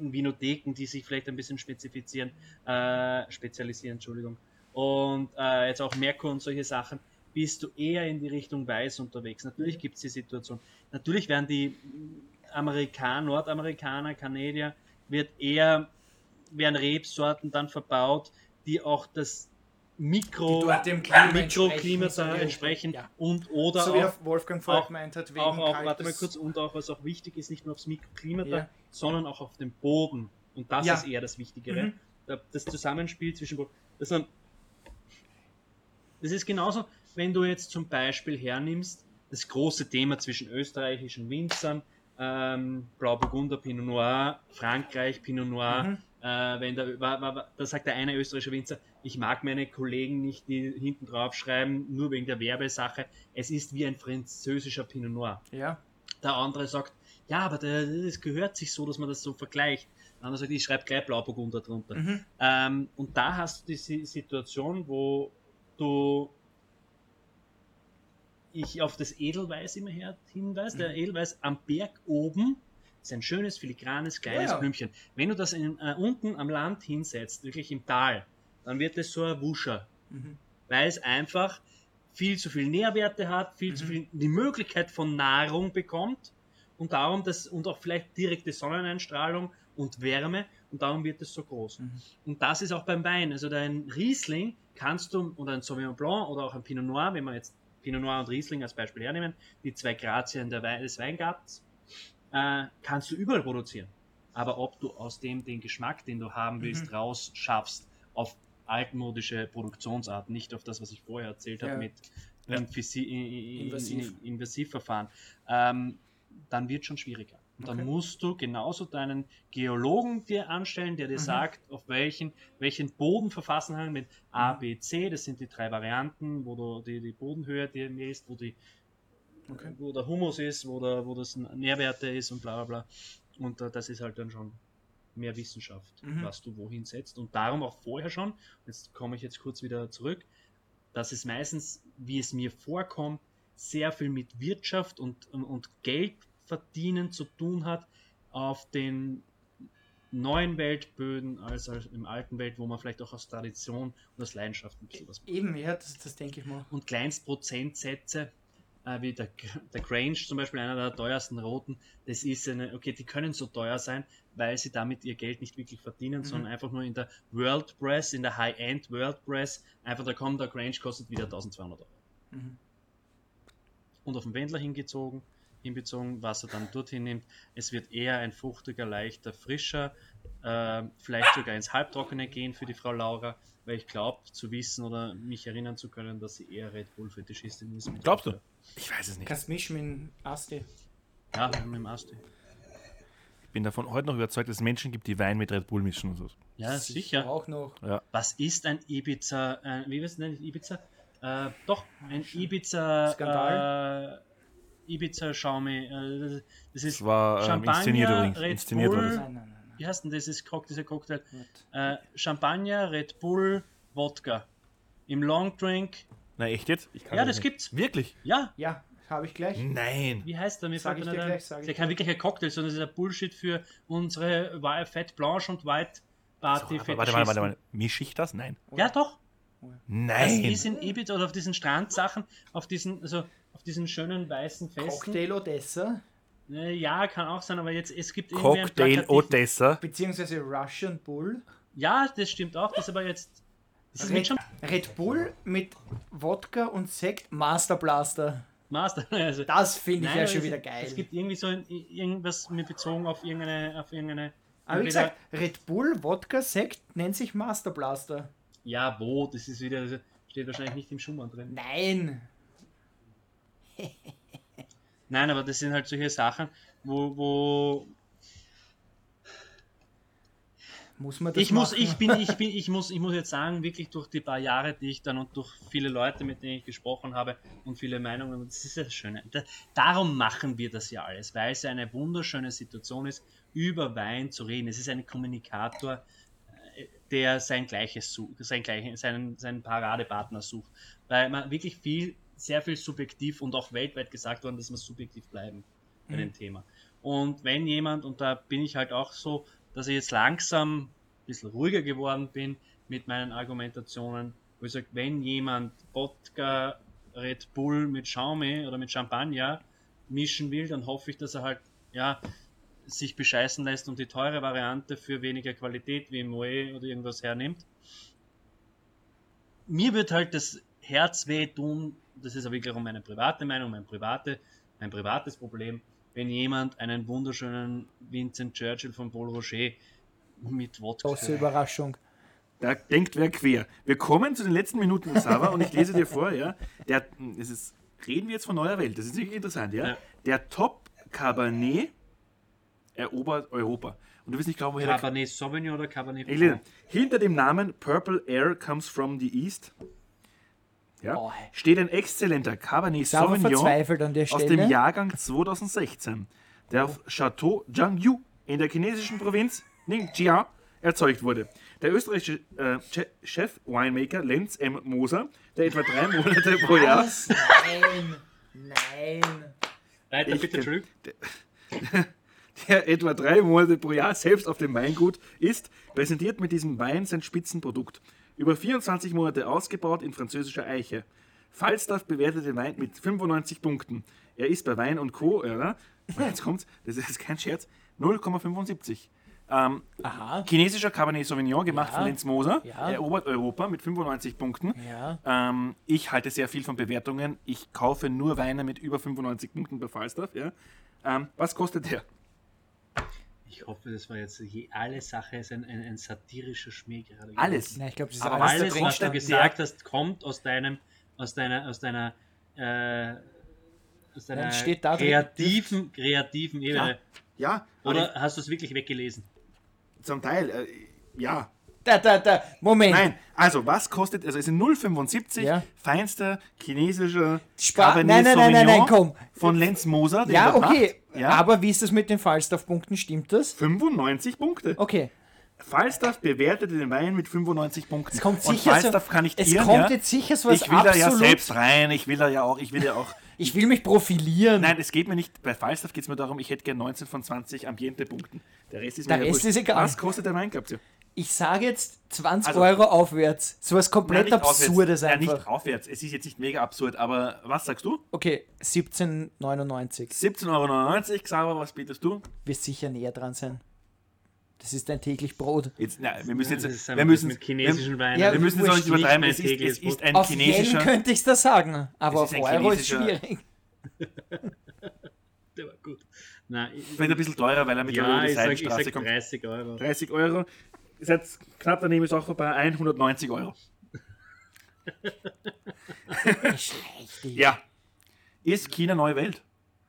in Vinotheken, die sich vielleicht ein bisschen spezifizieren, äh, spezialisieren, Entschuldigung. Und äh, jetzt auch Merkur und solche Sachen, bist du eher in die Richtung Weiß unterwegs. Natürlich gibt es die Situation. Natürlich werden die Amerikaner, Nordamerikaner, Kanadier, wird eher, werden Rebsorten dann verbaut, die auch das Mikro, Klima Mikroklima da entsprechen ja. und oder so wie auch, Wolfgang auch, meint hat, wegen auch, auch warte mal kurz und auch was auch wichtig ist, nicht nur aufs Mikroklima ja. da, sondern auch auf dem Boden und das ja. ist eher das Wichtigere. Mhm. Das Zusammenspiel zwischen das, das ist genauso, wenn du jetzt zum Beispiel hernimmst das große Thema zwischen österreichischen Winzern, ähm, Blauburgunder, Pinot Noir, Frankreich, Pinot Noir. Mhm. Äh, wenn da, war, war, da sagt der eine österreichische Winzer, ich mag meine Kollegen nicht, die hinten drauf schreiben, nur wegen der Werbesache. Es ist wie ein französischer Pinot Noir. Ja. Der andere sagt, ja, aber das gehört sich so, dass man das so vergleicht. Der andere sagt, ich schreibe gleich Blauburgunder drunter. Mhm. Ähm, und da hast du die Situation, wo du ich auf das Edelweiß immer her hinweise. Der mhm. Edelweiß am Berg oben ist ein schönes, filigranes, kleines ja, ja. Blümchen. Wenn du das in, äh, unten am Land hinsetzt, wirklich im Tal, dann wird es so ein Wuscher. Mhm. Weil es einfach viel zu viel Nährwerte hat, viel mhm. zu viel die Möglichkeit von Nahrung bekommt und darum das und auch vielleicht direkte Sonneneinstrahlung und Wärme und darum wird es so groß. Mhm. Und das ist auch beim Wein. Also dein Riesling kannst du oder ein Sauvignon Blanc oder auch ein Pinot Noir, wenn man jetzt Pinot Noir und Riesling als Beispiel hernehmen, die zwei Grazien Wein, des Weingartens, äh, kannst du überall produzieren. Aber ob du aus dem den Geschmack, den du haben willst, mhm. raus schaffst, auf altmodische Produktionsart, nicht auf das, was ich vorher erzählt ja. habe mit ja. Invasi Invasiv. Invasivverfahren, ähm, dann wird schon schwieriger. dann okay. musst du genauso deinen Geologen dir anstellen, der dir mhm. sagt, auf welchen, welchen Boden verfassen haben mit A, B, C. Das sind die drei Varianten, wo du die, die Bodenhöhe dir misst, wo, die, okay. wo der Humus ist, wo, der, wo das Nährwerte ist und bla bla bla. Und uh, das ist halt dann schon mehr Wissenschaft, mhm. was du wohin setzt. Und darum auch vorher schon, jetzt komme ich jetzt kurz wieder zurück, dass es meistens, wie es mir vorkommt, sehr viel mit Wirtschaft und, und, und Geld verdienen zu tun hat auf den neuen Weltböden als, als im alten Welt, wo man vielleicht auch aus Tradition und aus Leidenschaft ein bisschen was macht. Eben, ja, das, das denke ich mal. Und Kleinstprozentsätze, äh, wie der, der Grange zum Beispiel, einer der teuersten roten, das ist eine, okay, die können so teuer sein, weil sie damit ihr Geld nicht wirklich verdienen, mhm. sondern einfach nur in der World Press, in der High-End World Press, einfach da kommt der Grange kostet wieder 1200 Euro. Mhm. Und auf den Wendler hingezogen, hinbezogen, was er dann dorthin nimmt. Es wird eher ein fruchtiger, leichter, frischer, äh, vielleicht sogar ins Halbtrockene gehen für die Frau Laura, weil ich glaube zu wissen oder mich erinnern zu können, dass sie eher Red Bull Fetischistin ist. Glaubst du? Ich weiß es nicht. Kannst mischen mit dem Asti. Ja, mit dem Asti. Ich bin davon heute noch überzeugt, dass es Menschen gibt, die Wein mit Red Bull mischen und so. Ja, sicher. Auch noch. Ja. Was ist ein Ibiza, äh, wie wird es denn Ibiza? Äh, doch, ein Ibiza. Skandal. Äh, Ibiza Xiaomi. Äh, das ist das war, ähm, Champagner, inszeniert Red inszeniert Bull. Nein, nein, nein, Wie heißt denn das, ist, dieser Cocktail? Äh, Champagner, Red Bull, Wodka. Im Long Drink. Na echt jetzt? ja, das nicht. gibt's. Wirklich? Ja. Ja, habe ich gleich. Nein. Wie heißt der? Mir sag ich dir gleich, sag ist ja kein wirklicher Cocktail, sondern es ist ein Bullshit für unsere Fett Blanche und White Party. So, warte, warte, warte, warte. Mische ich das? Nein. Ja, doch. Nein. Das ist in Ibiza oder auf diesen Strandsachen, auf diesen, also auf diesen schönen weißen Festen. Cocktail Odessa? Äh, ja, kann auch sein, aber jetzt, es gibt irgendwie Cocktail Odessa. Beziehungsweise Russian Bull. Ja, das stimmt auch, das ist aber jetzt. Das Red, Red Bull mit Wodka und Sekt Master Blaster. Master, also, das finde ich ja schon wieder geil. Es gibt irgendwie so ein, irgendwas mit bezogen auf irgendeine. Auf irgendeine aber wie gesagt, Red Bull, Wodka, Sekt nennt sich Master Blaster. Ja, wo? Das ist wieder. Steht wahrscheinlich nicht im Schumann drin. Nein! Nein, aber das sind halt solche Sachen, wo, wo muss man das ich muss, ich bin, ich bin, ich muss, ich muss jetzt sagen, wirklich durch die paar Jahre, die ich dann und durch viele Leute, mit denen ich gesprochen habe und viele Meinungen, das ist das Schöne. Da, darum machen wir das ja alles, weil es eine wunderschöne Situation ist, über Wein zu reden. Es ist ein Kommunikator, äh, der sein Gleiches sucht, sein Gleiches, seinen, seinen Paradepartner sucht, weil man wirklich viel sehr viel subjektiv und auch weltweit gesagt worden, dass wir subjektiv bleiben bei mhm. dem Thema. Und wenn jemand, und da bin ich halt auch so, dass ich jetzt langsam ein bisschen ruhiger geworden bin mit meinen Argumentationen, wo ich sage, wenn jemand Wodka, Red Bull mit Xiaomi oder mit Champagner mischen will, dann hoffe ich, dass er halt, ja, sich bescheißen lässt und die teure Variante für weniger Qualität wie Moe oder irgendwas hernimmt. Mir wird halt das Herz weh tun, das ist aber wirklich auch meine private Meinung, mein, private, mein privates Problem, wenn jemand einen wunderschönen Vincent Churchill von Paul Rocher mit Wodka. Große Überraschung. Da denkt wer quer. Wir kommen zu den letzten Minuten, Sava, und ich lese dir vor, ja. Der, es ist, reden wir jetzt von neuer Welt, das ist wirklich interessant, ja. ja. Der Top Cabernet erobert Europa. Und du wirst nicht glauben, woher Cabernet Sauvignon oder Cabernet Franc? Hinter dem Namen Purple Air comes from the East ja, oh. steht ein exzellenter Cabernet Sauvignon aus dem Jahrgang 2016, der auf Chateau Jiangyu in der chinesischen Provinz Ningxia erzeugt wurde. Der österreichische äh, Chef Winemaker Lenz M. Moser, der etwa drei Monate pro Jahr. Nein, nein. Weiter bitte, Entschuldigung. Der, der etwa drei Monate pro Jahr selbst auf dem Weingut ist, präsentiert mit diesem Wein sein Spitzenprodukt. Über 24 Monate ausgebaut in französischer Eiche. Falstaff bewertet den Wein mit 95 Punkten. Er ist bei Wein und Co. Oder? Jetzt kommt's, das ist kein Scherz, 0,75. Ähm, Aha. Chinesischer Cabernet Sauvignon gemacht ja. von Lenz Moser. Ja. Erobert Europa mit 95 Punkten. Ja. Ähm, ich halte sehr viel von Bewertungen. Ich kaufe nur Weine mit über 95 Punkten bei Falstaff. Ja. Ähm, was kostet der? Ich hoffe, das war jetzt alle Sache ist ein, ein, ein satirischer Schmäh gerade. Alles. Ja, ich glaube, das ist Aber alles, alles was du gesagt hast, kommt aus deinem, aus deiner, aus deiner, äh, aus deiner kreativen, kreativen Ebene. Ja. Oder hast du es wirklich weggelesen? Zum Teil, äh, ja. Da, da, da, Moment. Nein, also was kostet, also es sind 0,75 Ja. feinster chinesischer Spa Cabernet nein, nein, nein, nein, nein, Sauvignon komm. von Lenz Moser. Ja, okay. Ja, Aber wie ist das mit den Falstaff-Punkten? Stimmt das? 95 Punkte. Okay. Falstaff bewertete den Wein mit 95 Punkten. Es kommt Und sicher Falstaff so, kann nicht es irren, kommt ja? jetzt sicher so was Ich will da ja selbst rein, ich will da ja auch, ich will ja auch. Ich will mich profilieren. Nein, es geht mir nicht, bei Falstaff geht es mir darum, ich hätte gern 19 von 20 Ambiente-Punkten. Der Rest ist Der mir ja Rest wurscht. ist egal. Was kostet der Wein, glaubt ihr? Ich sage jetzt 20 Also- Euro aufwärts. So was komplett Nein, nicht Absurdes aufwärts. Ja, einfach. nicht aufwärts. Es ist jetzt nicht mega absurd, aber was sagst du? Okay, 17,99. 17,99 Euro, Xaver, was bietest du? Wirst sicher näher dran sein. Das ist dein täglich Brot. Jetzt, na, wir müssen jetzt, ist wir müssen, mit chinesischen Weinen. Ja, wir müssen es auch nicht übertreiben. Es ist, es tägliches ist ein Auf chinesischer. könnte ich das sagen, aber Es ist auf Euro ist schwierig. Der war gut. Nein, ich, Vielleicht ein bisschen teurer, weil er mit ja, der ich sag, ich Seitenstraße sag kommt. 30 Euro. 30 Euro. Ihr seid knapp daneben, ist auch vorbei. 190 Euro. Ja. Ist China neue Welt?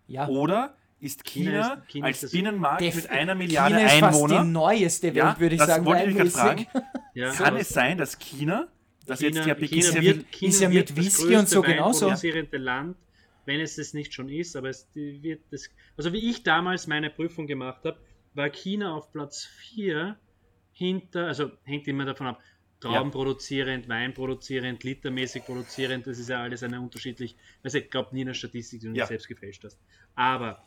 ja. Oder ist China, China ist- China als ist das- Binnenmarkt mit einer Milliarde China ist fast die Einwohner? neueste Welt, Ja, würde ich das sagen. wollte ich gerade fragen. Ja, Kann aber es sein, dass China, das China, jetzt ja China, wird, China Ist ja mit das Whisky und so genauso. weinproduzierende Land, wenn es es nicht schon ist, aber es wird das. Also wie ich damals meine Prüfung gemacht habe, war China auf Platz 4 hinter, also hängt immer davon ab, Trauben produzierend, Wein produzierend, litermäßig produzierend, das ist ja alles eine unterschiedlich, also ich glaube nie eine Statistik, die du Ja. selbst gefälscht hast. Aber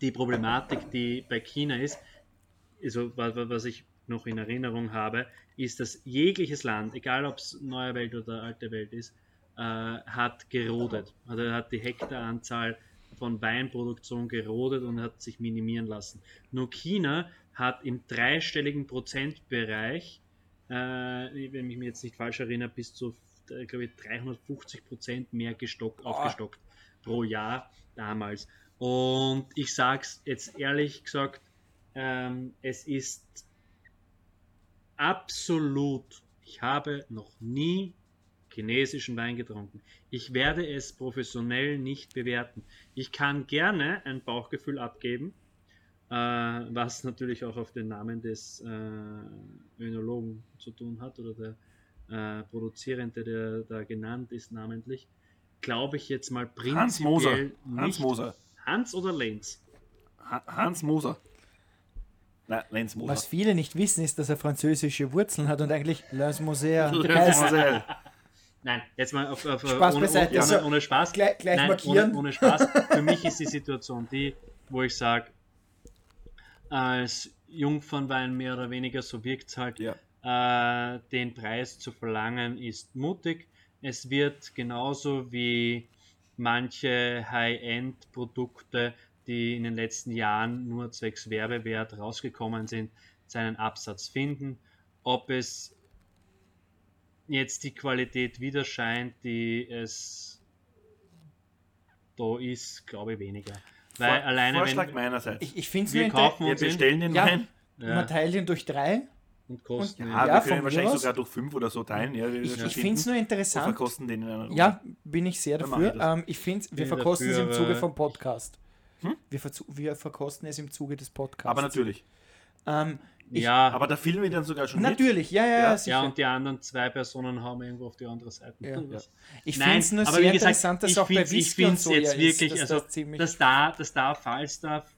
die Problematik, die bei China ist, also wa- wa- was ich noch in Erinnerung habe, ist, dass jegliches Land, egal ob es neue Welt oder alte Welt ist, äh, hat gerodet. Also hat die Hektaranzahl von Weinproduktion gerodet und hat sich minimieren lassen. Nur China hat im dreistelligen Prozentbereich, äh, wenn ich mich jetzt nicht falsch erinnere, bis zu, äh, glaube ich, 350 Prozent mehr gestock, aufgestockt pro Jahr damals. Und ich sage es jetzt ehrlich gesagt, ähm, es ist absolut, ich habe noch nie chinesischen Wein getrunken. Ich werde es professionell nicht bewerten. Ich kann gerne ein Bauchgefühl abgeben, was natürlich auch auf den Namen des äh, Önologen zu tun hat oder der äh, Produzierende, der da genannt ist namentlich. Glaube ich jetzt mal prinzipiell Hans Moser. nicht. Hans Moser. Hans oder Lenz? Ha- Hans Moser. Nein, Lenz Moser. Was viele nicht wissen, ist, dass er französische Wurzeln hat und eigentlich Lenz heißt. Moser. Nein, jetzt mal auf, auf Spaß ohne, beiseite. ohne, Also, ohne, ohne Spaß. gleich- gleich Nein, markieren. Ohne, ohne Spaß. Für mich ist die Situation die, wo ich sage, als Jungfernwein mehr oder weniger, so wirkt es halt, Ja. äh, den Preis zu verlangen, ist mutig. Es wird genauso wie manche High-End-Produkte, die in den letzten Jahren nur zwecks Werbewert rausgekommen sind, seinen Absatz finden. Ob es jetzt die Qualität wieder scheint, die es da ist, glaube ich weniger. Weil Vor- alleine Vorschlag wenn meinerseits. Ich, ich finde es wir nur kaufen wir bestellen den Ja. Wein. ja, Man teilt ihn durch drei. und kosten und- ihn. Ja, Ja, wir können wahrscheinlich aus. sogar durch fünf oder so teilen. Ja, wir Ich, wir ich finde es nur interessant. verkosten den in einer Runde. Ja, bin ich sehr ich dafür. das. Ähm, ich finde, wir Bin verkosten es dafür, im Zuge aber- vom Podcast. Hm? Wir, wir verkosten es im Zuge des Podcasts. Aber natürlich. Ähm, ich- ja, Aber da filmen wir dann sogar schon mit. natürlich, ja, ja, Ja, ja, sicher. ja, und die anderen zwei Personen haben irgendwo auf die andere Seite. Ja. Ja. ich finde es nur aber sehr gesagt, interessant, dass ich auch bei Whisky und so jetzt ja wirklich, ist, dass also, das dass da, dass da Falstaff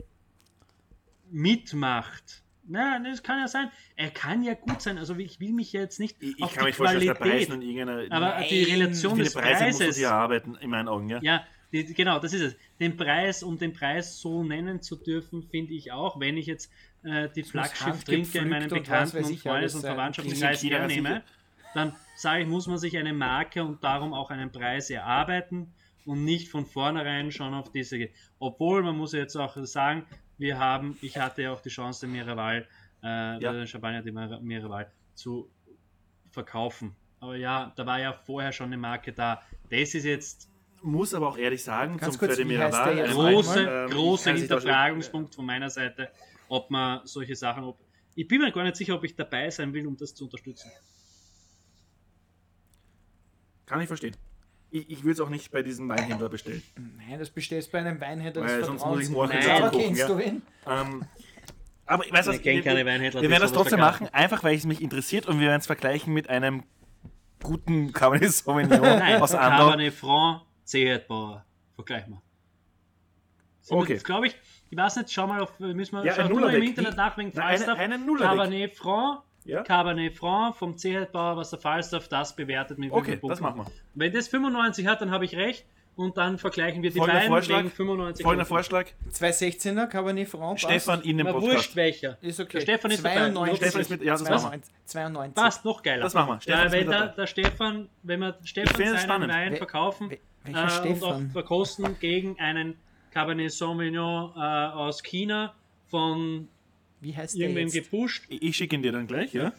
mitmacht. Na, das kann ja sein. Er kann ja gut sein. Also ich will mich ja jetzt nicht Ich, ich auf kann die mir vorstellen, dass der Preis Qualität, nun irgendeine. aber die Nein, Relation die des Preise musst du Preises. erarbeiten, in meinen Augen, ja. Ja, die, genau, das ist es. Den Preis, um den Preis so nennen zu dürfen, finde ich auch, wenn ich jetzt äh, die muss Flaggschiff trinke in meinem und Bekannten- und ich Freundes- und. Verwandtschaftskreis hernehme, dann sage ich, muss man sich eine Marke und darum auch einen Preis erarbeiten und nicht von vornherein schon auf diese. Obwohl, man muss jetzt auch sagen, wir haben, ich hatte ja auch die Chance, den Miraval, äh, Ja. den Champagner, den Mir- Miraval zu verkaufen. Aber ja, da war ja vorher schon eine Marke da. Das ist jetzt Muss aber auch ehrlich sagen, Ganz zum kurz, Miraval, große, Wein, ähm, Hinterfragungspunkt von meiner Seite, ob man solche Sachen, ob, ich bin mir gar nicht sicher, ob ich dabei sein will, um das zu unterstützen. Kann ich verstehen. ich, ich würde es auch nicht bei diesem Weinhändler bestellen. Nein, das bestellst du bei einem Weinhändler. Weil sonst muss ich morgen Nein, aber kennst ja. du ihn? Ähm, aber ich weiß was, wir, wir, wir werden das trotzdem machen, einfach weil es mich interessiert und wir werden es vergleichen mit einem guten Cabernet Sauvignon Nein, aus Andorra. Cabernet Franc, Zehetbauer. Vergleich mal. Okay. Das glaube ich, ich weiß nicht, schau mal auf, müssen wir, ja, schau mal im Internet nach wegen Falstaff. Eine, eine Cabernet Franc, ja? Cabernet Franc vom Zehetbauer, was der Falstaff das bewertet mit Okay, das machen wir. Wenn das 95 hat, dann habe ich recht und dann vergleichen wir die Folgender beiden Vorschlag, wegen 95. Folgender Vorschlag. 216er Cabernet Franc. Stefan in dem Podcast. Wurscht welcher. Ist okay. Der Stefan ist 92. Stefan ist mit, ja, das 92. 92. Passt, noch geiler. Das machen wir. Stefan ja, weil der, der, Stefan, wenn wir Stefan seinen Wein verkaufen äh, und auch verkosten gegen einen Cabernet Sauvignon äh, aus China von Wie heißt irgendwem gepusht. Ich, ich schicke ihn dir dann gleich, ja.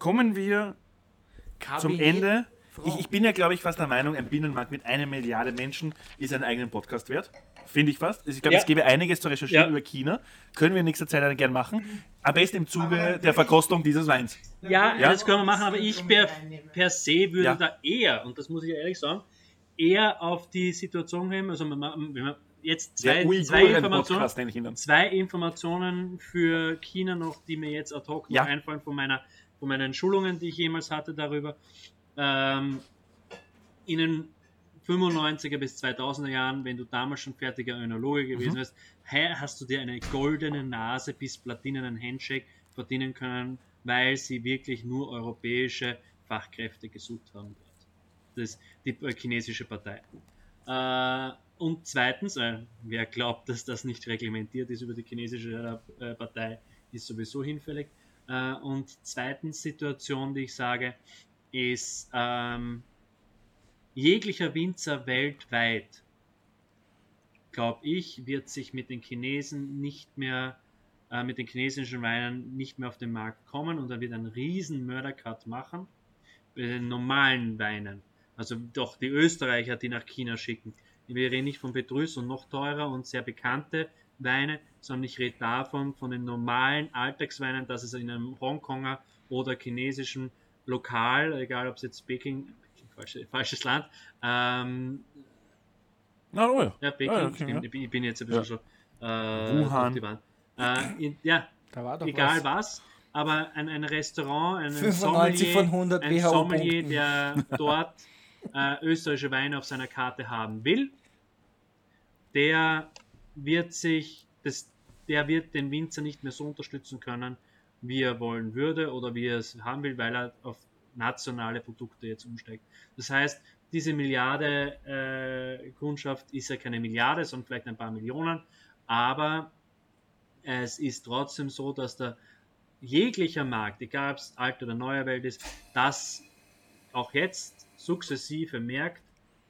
Kommen wir KBE? zum Ende ich, ich bin ja, glaube ich, fast der Meinung, ein Binnenmarkt mit einer Milliarde Menschen ist einen eigenen Podcast wert. Finde ich fast. Ich glaube, ja. es gäbe einiges zu recherchieren ja. über China. Können wir in nächster Zeit gerne machen. Am besten im Zuge der Verkostung dieses Weins. Ja, ja? das können wir machen, aber ich per, per se würde da eher, und das muss ich ehrlich sagen, eher auf die Situation gehen, also wenn man jetzt zwei, zwei, Informationen, zwei Informationen für China noch, die mir jetzt ad hoc noch einfallen von meiner von meinen Schulungen, die ich jemals hatte darüber ähm, in den 95er bis 2000er Jahren, wenn du damals schon fertiger Önologe gewesen mhm. wärst, hast du dir eine goldene Nase bis platinenen Handshake verdienen können, weil sie wirklich nur europäische Fachkräfte gesucht haben. Das die chinesische Partei. Äh, und zweitens, äh, wer glaubt, dass das nicht reglementiert ist über die chinesische äh, Partei, ist sowieso hinfällig. Äh, und zweitens Situation, die ich sage, ist ähm, jeglicher Winzer weltweit, glaube ich, wird sich mit den Chinesen nicht mehr, äh, mit den chinesischen Weinen nicht mehr auf den Markt kommen und er wird einen riesen Mördercut machen bei den normalen Weinen. Also doch die Österreicher, die nach China schicken. Wir reden nicht von Petrus und noch teurer und sehr bekannte Weine, sondern ich rede davon, von den normalen Alltagsweinen, dass es in einem Hongkonger oder chinesischen lokal, egal ob es jetzt Peking, falsche, falsches Land, ähm, Na, oh ja. ja, Peking, ja, okay, stimmt, ja. ich bin jetzt ein bisschen schon äh, Wuhan. Äh, in, ja, egal was. was. aber ein, ein Restaurant, ein Sommelier, von 100 ein Sommelier der dort äh, österreichische Weine auf seiner Karte haben will, der wird sich, das, der wird den Winzer nicht mehr so unterstützen können, wie er wollen würde oder wie er es haben will, weil er auf nationale Produkte jetzt umsteigt. Das heißt, diese Milliarde äh, Kundschaft ist ja keine Milliarde, sondern vielleicht ein paar Millionen, aber es ist trotzdem so, dass der jeglicher Markt, egal ob es alte oder neue Welt ist, das auch jetzt sukzessive merkt,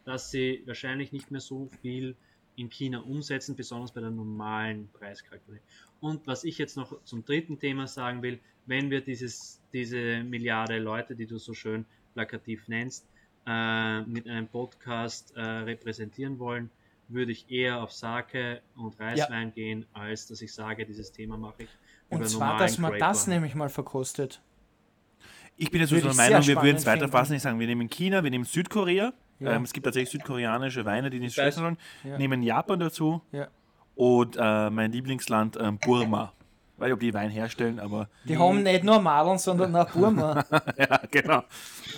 dass sie wahrscheinlich nicht mehr so viel in China umsetzen, besonders bei der normalen Preiskalkulierung. Und was ich jetzt noch zum dritten Thema sagen will, wenn wir dieses, diese Milliarde Leute, die du so schön plakativ nennst, äh, mit einem Podcast äh, repräsentieren wollen, würde ich eher auf Sake und Reiswein ja. gehen, als dass ich sage, dieses Thema mache ich. Und zwar, dass man das nämlich mal verkostet. Ich bin jetzt so der Meinung, wir würden es weiterfassen. Ich sage, wir nehmen China, wir nehmen Südkorea. Ja. Ähm, es gibt tatsächlich südkoreanische Weine, die nicht schlecht sind. Ja. Nehmen Japan dazu. Ja. Und äh, mein Lieblingsland äh, Burma. Weil ob die Wein herstellen, aber. Die hm. haben nicht nur Madeln, sondern auch Burma. ja, genau.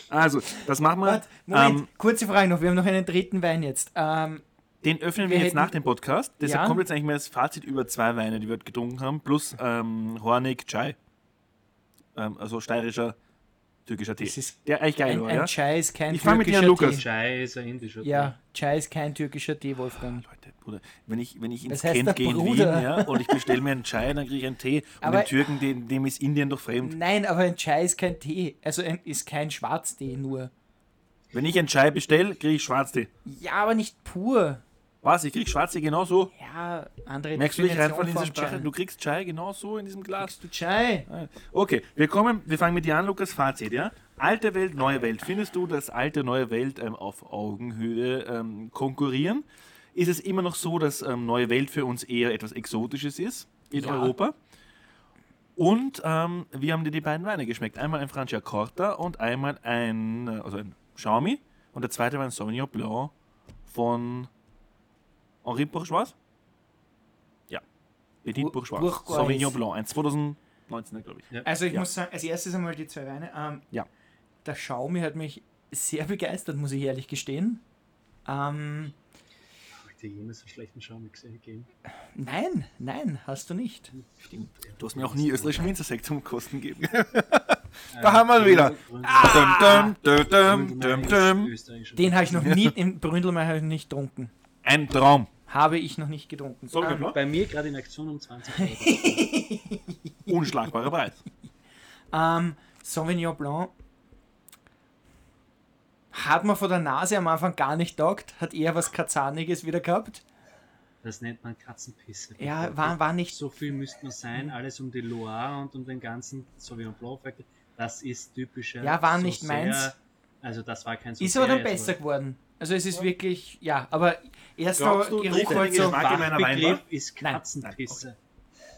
Also, das machen wir. Moment, ähm, kurze Frage noch. Wir haben noch einen dritten Wein jetzt. Ähm, den öffnen wir, wir jetzt nach dem Podcast. Deshalb ja. kommt jetzt eigentlich mal das Fazit über zwei Weine, die wir getrunken haben, plus ähm, Hornig Chai. Ähm, also steirischer türkischer Tee. Das ist der eigentlich geil, ein, oder? Ein Chai ist kein ich türkischer mit dir, Lukas. Tee. Chai ist ein indischer Tee. Ja, Chai ist kein türkischer Tee, Wolfgang. Leute, Bruder, wenn ich, wenn ich ins Kent gehe in Wien ja, und ich bestelle mir einen Chai, dann kriege ich einen Tee. Und aber, den Türken, dem, dem ist Indien doch fremd. Nein, aber ein Chai ist kein Tee. Also ein, ist kein Schwarztee nur. Wenn ich einen Chai bestelle, kriege ich Schwarztee. Ja, aber nicht pur. Was? Ich krieg Schwarze genauso? Ja, andere Merkst du dich rein von dieser Sprache? Du kriegst Chai genauso in diesem Glas? Kriegst du Chai? Okay, wir kommen, wir fangen mit dir an, Lukas. Fazit, ja? Alte Welt, neue Welt. Findest du, dass alte, neue Welt ähm, auf Augenhöhe ähm, konkurrieren? Ist es immer noch so, dass ähm, neue Welt für uns eher etwas Exotisches ist in ja. Europa? Und ähm, wie haben dir die beiden Weine geschmeckt? Einmal ein Francia Corta und einmal ein, äh, also ein Xiaomi und der zweite war ein Sauvignon Blanc von Henri Bourgeois. Ja, Petit Bourgeois. Bourgeois. Sauvignon Blanc, ein 2019, glaube ich. Ja. Also ich ja. muss sagen, als erstes einmal die zwei Weine. Ähm, ja. Der Xiaomi hat mich sehr begeistert, muss ich ehrlich gestehen. Ähm, dir jemals einen schlechten Xiaomi gegeben? Nein, nein, hast du nicht. Stimmt. Du hast mir auch nie österreichischen Winzersekt zum Kosten gegeben. da haben wir ihn wieder. Ah! Den habe ich noch nie, im Bründelmeier nicht getrunken. Ein Traum. Habe ich noch nicht getrunken. So, ah, bei mir gerade in Aktion um 20 Euro. Unschlagbarer Preis. Ähm, Sauvignon Blanc hat man vor der Nase am Anfang gar nicht taugt, hat eher was Katzaniges wieder gehabt. Das nennt man Katzenpisse. Ja, war, war nicht. So viel müsste man sein, alles um die Loire und um den ganzen Sauvignon Blanc. Das ist typischer. Ja, war nicht meins. Also, das war kein so Ist aber dann besser geworden. Also, es ist ja. wirklich, ja, aber erst noch Geruch halt so. Begriff ist Katzenpisse.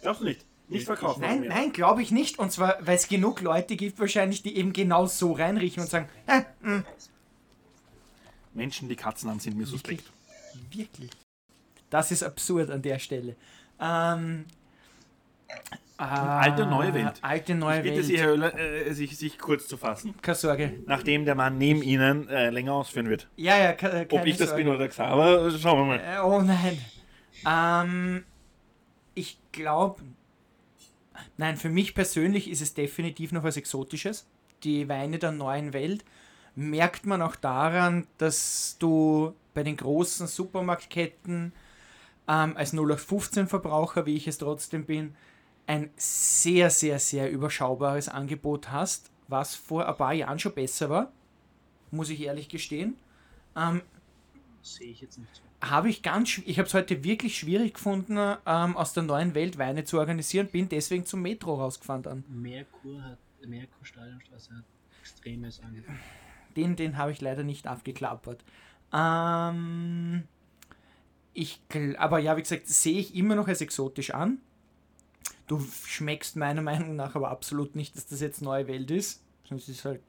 Glaubst du nicht? Nicht verkaufen. Nein, nein, glaube ich nicht. Und zwar, weil es genug Leute gibt, wahrscheinlich, die eben genau so reinriechen und sagen, äh, mh, mm, Menschen, die Katzen haben, sind mir suspekt. Wirklich? Wirklich? Das ist absurd an der Stelle. Ähm, äh, alte neue Welt. Alte neue ich bitte Welt. Sie, Herr Oehler, äh, sich, sich kurz zu fassen. Keine Sorge. Nachdem der Mann neben Ihnen äh, länger ausführen wird. Ja, ja, keine Ob ich das Sorge. bin oder der Xaver, schauen wir mal. Äh, oh nein. Ähm, ich glaube, nein, für mich persönlich ist es definitiv noch was Exotisches. Die Weine der neuen Welt merkt man auch daran, dass du bei den großen Supermarktketten ähm, als 0815-Verbraucher, wie ich es trotzdem bin, ein sehr, sehr, sehr überschaubares Angebot hast, was vor ein paar Jahren schon besser war, muss ich ehrlich gestehen. Ähm, Sehe ich jetzt nicht so. Habe ich ganz, ich habe es heute wirklich schwierig gefunden, ähm, aus der neuen Welt Weine zu organisieren, bin deswegen zum Metro rausgefahren dann. Merkur hat, Merkur Stadionstraße hat extremes Angebot. Den, den habe ich leider nicht abgeklappert. Ähm, ich, aber ja, wie gesagt, sehe ich immer noch als exotisch an. Du schmeckst meiner Meinung nach aber absolut nicht, dass das jetzt neue Welt ist. Sonst ist halt,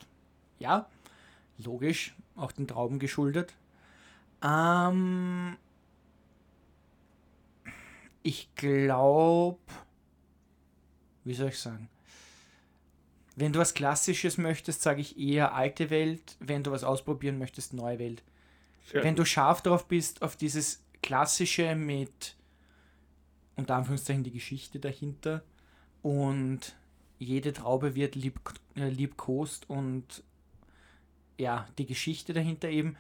ja, logisch, auch den Trauben geschuldet. Ähm, ich glaube, wie soll ich sagen? Wenn du was Klassisches möchtest, sage ich eher alte Welt. Wenn du was ausprobieren möchtest, neue Welt. Sehr Wenn du scharf drauf bist, auf dieses Klassische mit, unter Anführungszeichen, die Geschichte dahinter und jede Traube wird lieb, äh, liebkost und ja, die Geschichte dahinter eben.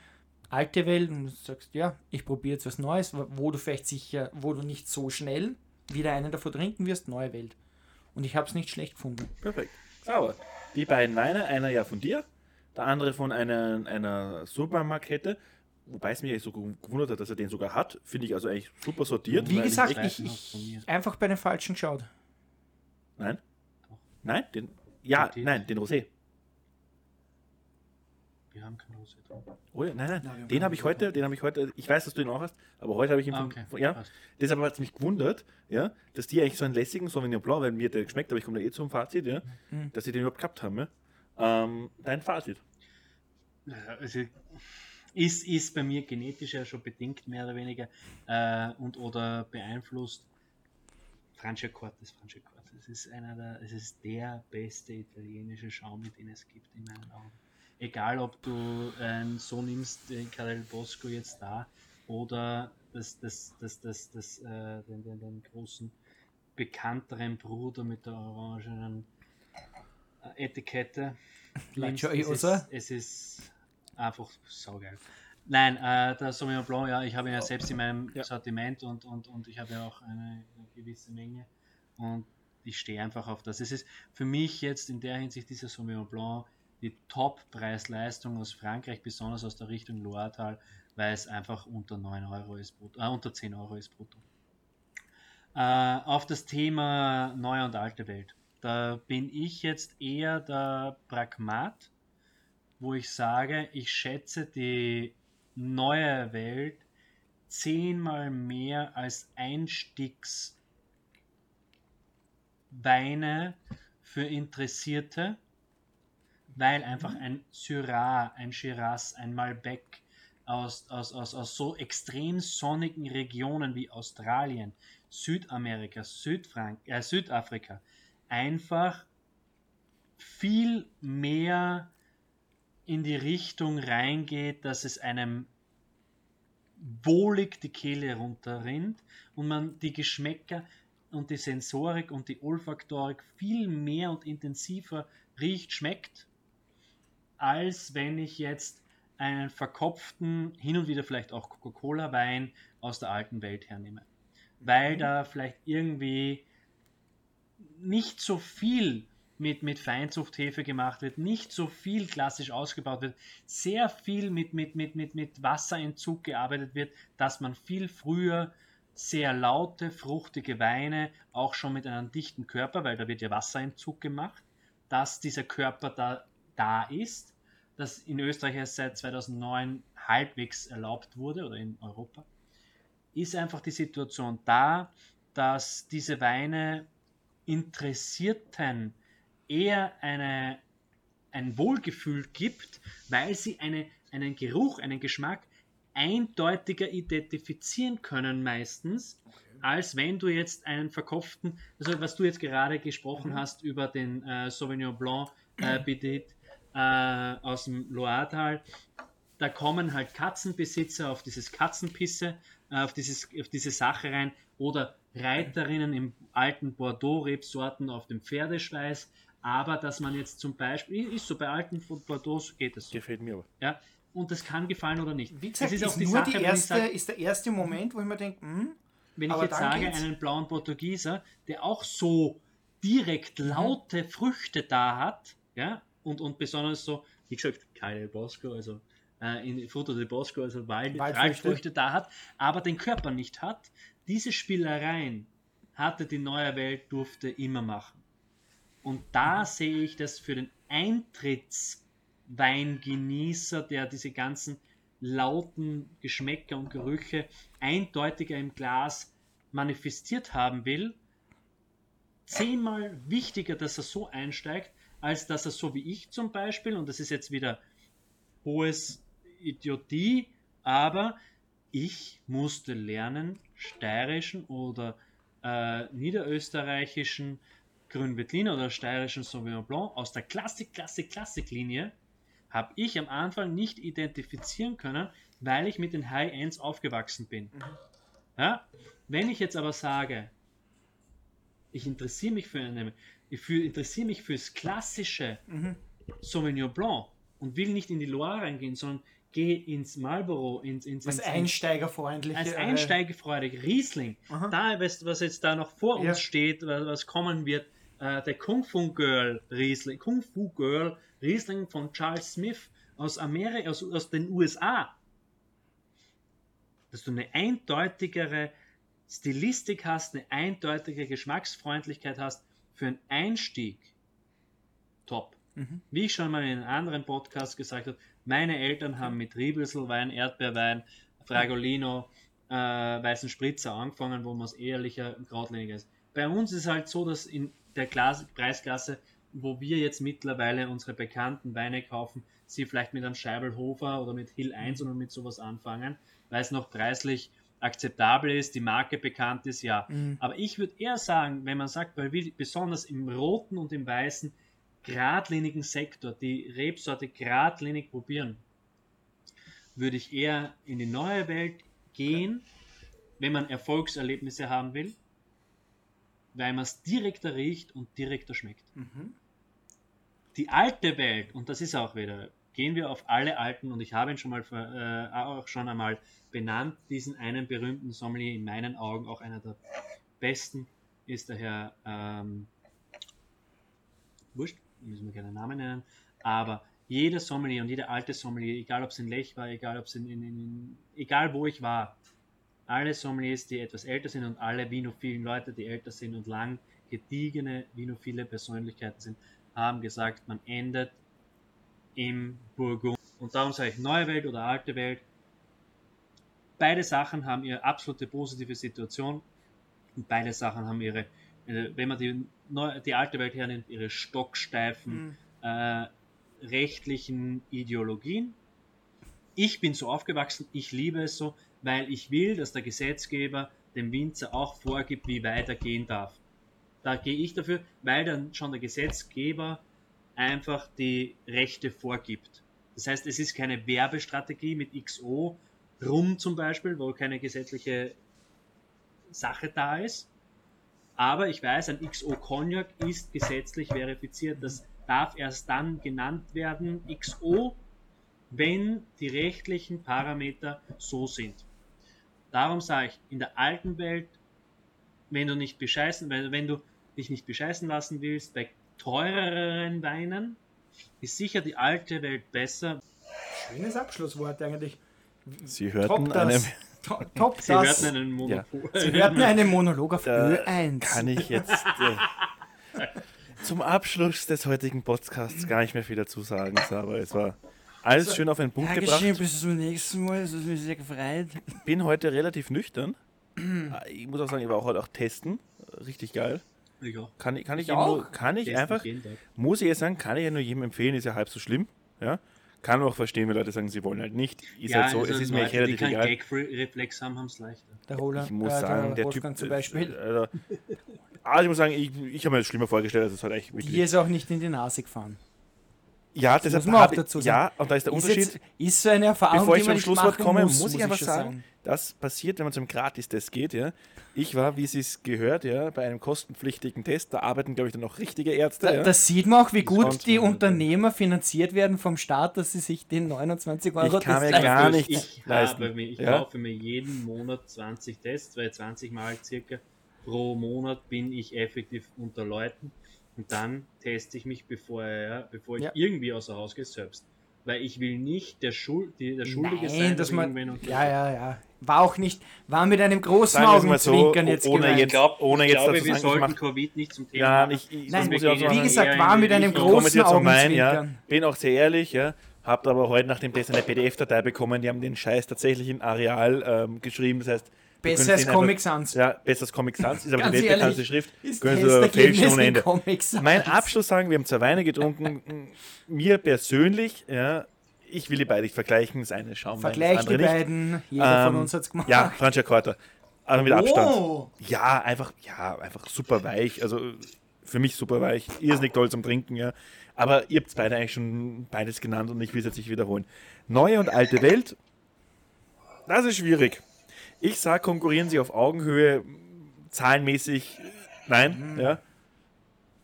Alte Welt und du sagst, ja, ich probiere jetzt was Neues, wo du vielleicht sicher, wo du nicht so schnell wieder einen davor trinken wirst, neue Welt. Und ich habe es nicht schlecht gefunden. Perfekt. Aber die beiden Weine, einer ja von dir, der andere von einer, einer Supermarktkette, wobei es mich so gewundert hat, dass er den sogar hat, finde ich also eigentlich super sortiert. Wie gesagt, ich, ich einfach bei den Falschen geschaut. Nein? Nein? Den, ja, nein, den Rosé. Wir haben kein Rosé drin. Oh ja, nein, nein, nein den habe ich heute, den habe ich heute, ich weiß, dass du ihn auch hast, aber heute habe ich ihn ah, okay. von, ja, Passt. deshalb hat es mich gewundert, ja, dass die eigentlich so einen lässigen Sauvignon Blanc, weil mir der geschmeckt, aber ich komme da eh zum Fazit, ja, mhm. dass sie den überhaupt gehabt haben, ja. Ähm, dein Fazit? Also, ist, ist bei mir genetisch ja schon bedingt, mehr oder weniger, äh, und oder beeinflusst. Franciacorta ist Franciacorta. Es ist einer der, es ist der beste italienische Schaum, den es gibt in meinen Augen egal ob du ähm, so nimmst, den Karel Bosco jetzt da oder das, das, das, das, das, äh, den, den, den großen bekannteren Bruder mit der orangenen äh, Etikette. Nimmst, es, ist, es ist einfach saugeil. Nein, äh, der Sauvignon Blanc, ja, ich habe ihn ja selbst in meinem ja. Sortiment und, und, und ich habe ja auch eine, eine gewisse Menge und ich stehe einfach auf das. Es ist für mich jetzt in der Hinsicht dieser Sauvignon Blanc die Top-Preis-Leistung aus Frankreich, besonders aus der Richtung Loiretal, weil es einfach unter 9 Euro ist brutto, äh, unter 10 Euro ist brutto. Äh, auf das Thema neue und alte Welt. Da bin ich jetzt eher der Pragmat, wo ich sage, ich schätze die neue Welt zehnmal mehr als Einstiegsweine für Interessierte weil einfach ein Syrah, ein Shiraz, ein Malbec aus, aus, aus, aus so extrem sonnigen Regionen wie Australien, Südamerika, Südfrank äh, Südafrika einfach viel mehr in die Richtung reingeht, dass es einem wohlig die Kehle runterrinnt und man die Geschmäcker und die Sensorik und die Olfaktorik viel mehr und intensiver riecht, schmeckt, als wenn ich jetzt einen verkopften, hin und wieder vielleicht auch Coca-Cola-Wein aus der alten Welt hernehme. Weil mhm. da vielleicht irgendwie nicht so viel mit, mit Feinzuchthefe gemacht wird, nicht so viel klassisch ausgebaut wird, sehr viel mit, mit, mit, mit, mit Wasserentzug gearbeitet wird, dass man viel früher sehr laute, fruchtige Weine, auch schon mit einem dichten Körper, weil da wird ja Wasserentzug gemacht, dass dieser Körper da, da ist, dass in Österreich erst seit 2009 halbwegs erlaubt wurde oder in Europa, ist einfach die Situation da, dass diese Weine Interessierten eher eine, ein Wohlgefühl gibt, weil sie eine, einen Geruch, einen Geschmack eindeutiger identifizieren können meistens, okay. als wenn du jetzt einen verkopften, also was du jetzt gerade gesprochen mhm. hast über den äh, Sauvignon Blanc äh, Petit äh, aus dem Loiretal, da kommen halt Katzenbesitzer auf dieses Katzenpisse, äh, auf, dieses, auf diese Sache rein oder Reiterinnen im alten Bordeaux-Rebsorten auf dem Pferdeschweiß, aber dass man jetzt zum Beispiel, ist so bei alten Bordeaux geht es so. Gefällt mir aber. Ja, und das kann gefallen oder nicht. Wie gesagt, das ist, auch die nur Sache, die erste, sag, ist der erste Moment, wo ich mir denke, hm, wenn ich jetzt sage, geht's. einen blauen Portugieser, der auch so direkt mhm. laute mhm. Früchte da hat, ja, und, und besonders so, wie gesagt, keine Bosco, also äh, in Foto de Bosco, also Wald, Waldfrüchte. Waldfrüchte da hat, aber den Körper nicht hat, diese Spielereien hatte die neue Welt, durfte immer machen. Und da sehe ich das für den Eintritts Weingenießer, der diese ganzen lauten Geschmäcker und Gerüche eindeutiger im Glas manifestiert haben will, zehnmal wichtiger, dass er so einsteigt, als dass er so wie ich zum Beispiel, und das ist jetzt wieder hohes Idiotie, aber ich musste lernen, steirischen oder äh, niederösterreichischen Grünwettliner oder steirischen Sauvignon Blanc aus der Klassik, Klassik, Klassik-Linie habe ich am Anfang nicht identifizieren können, weil ich mit den High-Ends aufgewachsen bin. Mhm. Ja? Wenn ich jetzt aber sage, ich interessiere mich für eine, ich für, interessiere mich fürs klassische mhm. Sauvignon Blanc und will nicht in die Loire reingehen, sondern gehe ins Marlboro, ins, ins, ins einsteigerfreundlich. Als einsteigerfreudig, Riesling. Aha. Da, was, was jetzt da noch vor ja. uns steht, was, was kommen wird, äh, der Kung Fu Girl Riesling, Kung Fu Girl Riesling von Charles Smith aus Amerika, aus, aus den USA, dass du eine eindeutigere Stilistik hast, eine eindeutige Geschmacksfreundlichkeit hast für einen Einstieg. Top. Mhm. Wie ich schon mal in einem anderen Podcast gesagt habe, meine Eltern haben mit Riebelselwein, Erdbeerwein, Fragolino, äh, weißen Spritzer angefangen, wo man es ehrlicher, geradliniger ist. Bei uns ist es halt so, dass in der Klasse, Preisklasse wo wir jetzt mittlerweile unsere bekannten Weine kaufen, sie vielleicht mit einem Scheibelhofer oder mit Hill 1 oder mit sowas anfangen, weil es noch preislich akzeptabel ist, die Marke bekannt ist, ja. Mhm. Aber ich würde eher sagen, wenn man sagt, weil wir besonders im roten und im weißen geradlinigen Sektor die Rebsorte geradlinig probieren, würde ich eher in die neue Welt gehen, wenn man Erfolgserlebnisse haben will, weil man es direkter riecht und direkter schmeckt. Mhm die alte Welt, und das ist auch wieder, gehen wir auf alle alten, und ich habe ihn schon mal äh, auch schon einmal benannt, diesen einen berühmten Sommelier, in meinen Augen auch einer der besten, ist der Herr ähm, Wurscht, müssen wir keinen Namen nennen, aber jeder Sommelier und jeder alte Sommelier, egal ob es in Lech war, egal ob es in, in, in, egal wo ich war, alle Sommeliers, die etwas älter sind und alle vinophilen Leute, die älter sind und lang gediegene vinophile Persönlichkeiten sind, haben gesagt, man endet im Burgund. Und darum sage ich neue Welt oder alte Welt. Beide Sachen haben ihre absolute positive Situation und beide Sachen haben ihre, äh, wenn man die, neue, die alte Welt hernimmt, ihre stocksteifen mhm. äh, rechtlichen Ideologien. Ich bin so aufgewachsen, ich liebe es so, weil ich will, dass der Gesetzgeber dem Winzer auch vorgibt, wie weit er gehen darf. Da gehe ich dafür, weil dann schon der Gesetzgeber einfach die Rechte vorgibt. Das heißt, es ist keine Werbestrategie mit XO, Rum zum Beispiel, wo keine gesetzliche Sache da ist. Aber ich weiß, ein XO Cognac ist gesetzlich verifiziert. Das darf erst dann genannt werden, XO, wenn die rechtlichen Parameter so sind. Darum sage ich, in der alten Welt, wenn du nicht bescheißen, wenn, wenn du dich nicht bescheißen lassen willst, bei teureren Weinen, ist sicher die alte Welt besser. Schönes Abschlusswort eigentlich. Sie hörten einen, Top, top Sie hörten einen Monolog. Ja. Sie hörten einen Monolog auf da Ö1. Kann ich jetzt äh, zum Abschluss des heutigen Podcasts gar nicht mehr viel dazu sagen, aber es war alles also, schön auf den Punkt Dankeschön, gebracht. bis zum nächsten Mal, es ist mich sehr gefreut. Bin heute relativ nüchtern. ich muss auch sagen, ich war auch heute auch testen. Richtig geil. Ja. Kann, kann ich, ich nur, kann ich einfach, muss ich jetzt sagen, kann ich ja nur jedem empfehlen, ist ja halb so schlimm. Ja kann auch verstehen, wenn Leute sagen, sie wollen halt nicht. Ist ja, halt so, also es ist mir Leute, relativ die egal. Gag-Reflex haben, haben es leichter. Der Roller, ich muss äh, sagen, der, der Typ zum Beispiel. Äh, also ich muss sagen, ich, ich habe mir das schlimmer vorgestellt, als es halt echt wirklich. Hier ist auch nicht in die Nase gefahren. Ja, das muss man auch dazu sagen. Ja, und da ist der ist Unterschied. Jetzt, ist so eine Erfahrung, Bevor ich zum Schlusswort komme, muss, muss ich einfach sagen, sagen, das passiert, wenn man zum Gratis-Test geht. Ja. Ich war, wie es gehört, ja, bei einem kostenpflichtigen Test. Da arbeiten, glaube ich, dann noch richtige Ärzte. Da, ja. Das sieht man auch, wie gut die Unternehmer finanziert werden vom Staat, dass sie sich den 29 Euro Ich kann mir gar nicht ich leisten. Habe, ich ja? kaufe mir jeden Monat 20 Tests, weil 20 Mal circa pro Monat bin ich effektiv unter Leuten und dann teste ich mich, bevor, ja, bevor ich ja. irgendwie außer Haus gehe, selbst. Weil ich will nicht der, Schuld, die, der Schuldige Nein, sein, dass man. Ja, ja, ja. War auch nicht, war mit einem großen Augenzwinkern so, jetzt ohne gemeint. jetzt, glaub, ohne jetzt glaube, wir sollten macht, Covid nicht zum Thema ja, ich, ich, Nein, wie gesagt, war mit einem großen Augenzwinkern. Mein, ja, bin auch sehr ehrlich, ja. Habt aber heute nach dem Test eine PDF-Datei bekommen, die haben den Scheiß tatsächlich in Areal ähm, geschrieben. Das heißt, Besser als Comic Sans. Ja, besser als Comic Sans. Ist aber die nette ganze Schrift. Können Sie fälschen ohne Ende. Mein Abschluss sagen, wir haben zwei Weine getrunken. Mir persönlich, ja, ich will die beide nicht vergleichen. Das eine Schaumwein, Vergleich das andere die beiden. Nicht. Jeder ähm, von uns hat es gemacht. Ja, Francia Aber mit Abstand. Oh. Ja, einfach, ja, einfach super weich. Also für mich super weich. Irrsinnig toll zum Trinken, ja. Aber ihr habt beide eigentlich schon beides genannt und ich will es jetzt nicht wiederholen. Neue und alte Welt, das ist schwierig. Ich sage, konkurrieren sie auf Augenhöhe, zahlenmäßig, nein, mhm. ja.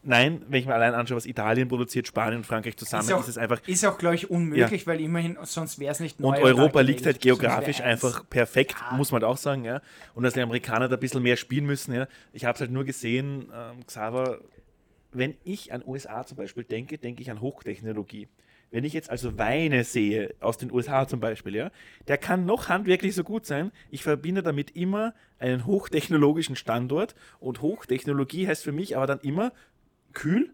Nein, wenn ich mir allein anschaue, was Italien produziert, Spanien und Frankreich zusammen, ist, auch, ist es einfach. Ist auch, glaube ich, unmöglich, ja. weil immerhin, sonst wäre es nicht neu. Und Europa liegt halt geografisch einfach perfekt, ja. muss man auch sagen, ja. Und dass die Amerikaner da ein bisschen mehr spielen müssen, ja. Ich habe es halt nur gesehen, ähm, Xaver, wenn ich an USA zum Beispiel denke, denke ich an Hochtechnologie. Wenn ich jetzt also Weine sehe, aus den USA zum Beispiel, ja, der kann noch handwerklich so gut sein. Ich verbinde damit immer einen hochtechnologischen Standort und Hochtechnologie heißt für mich aber dann immer kühl,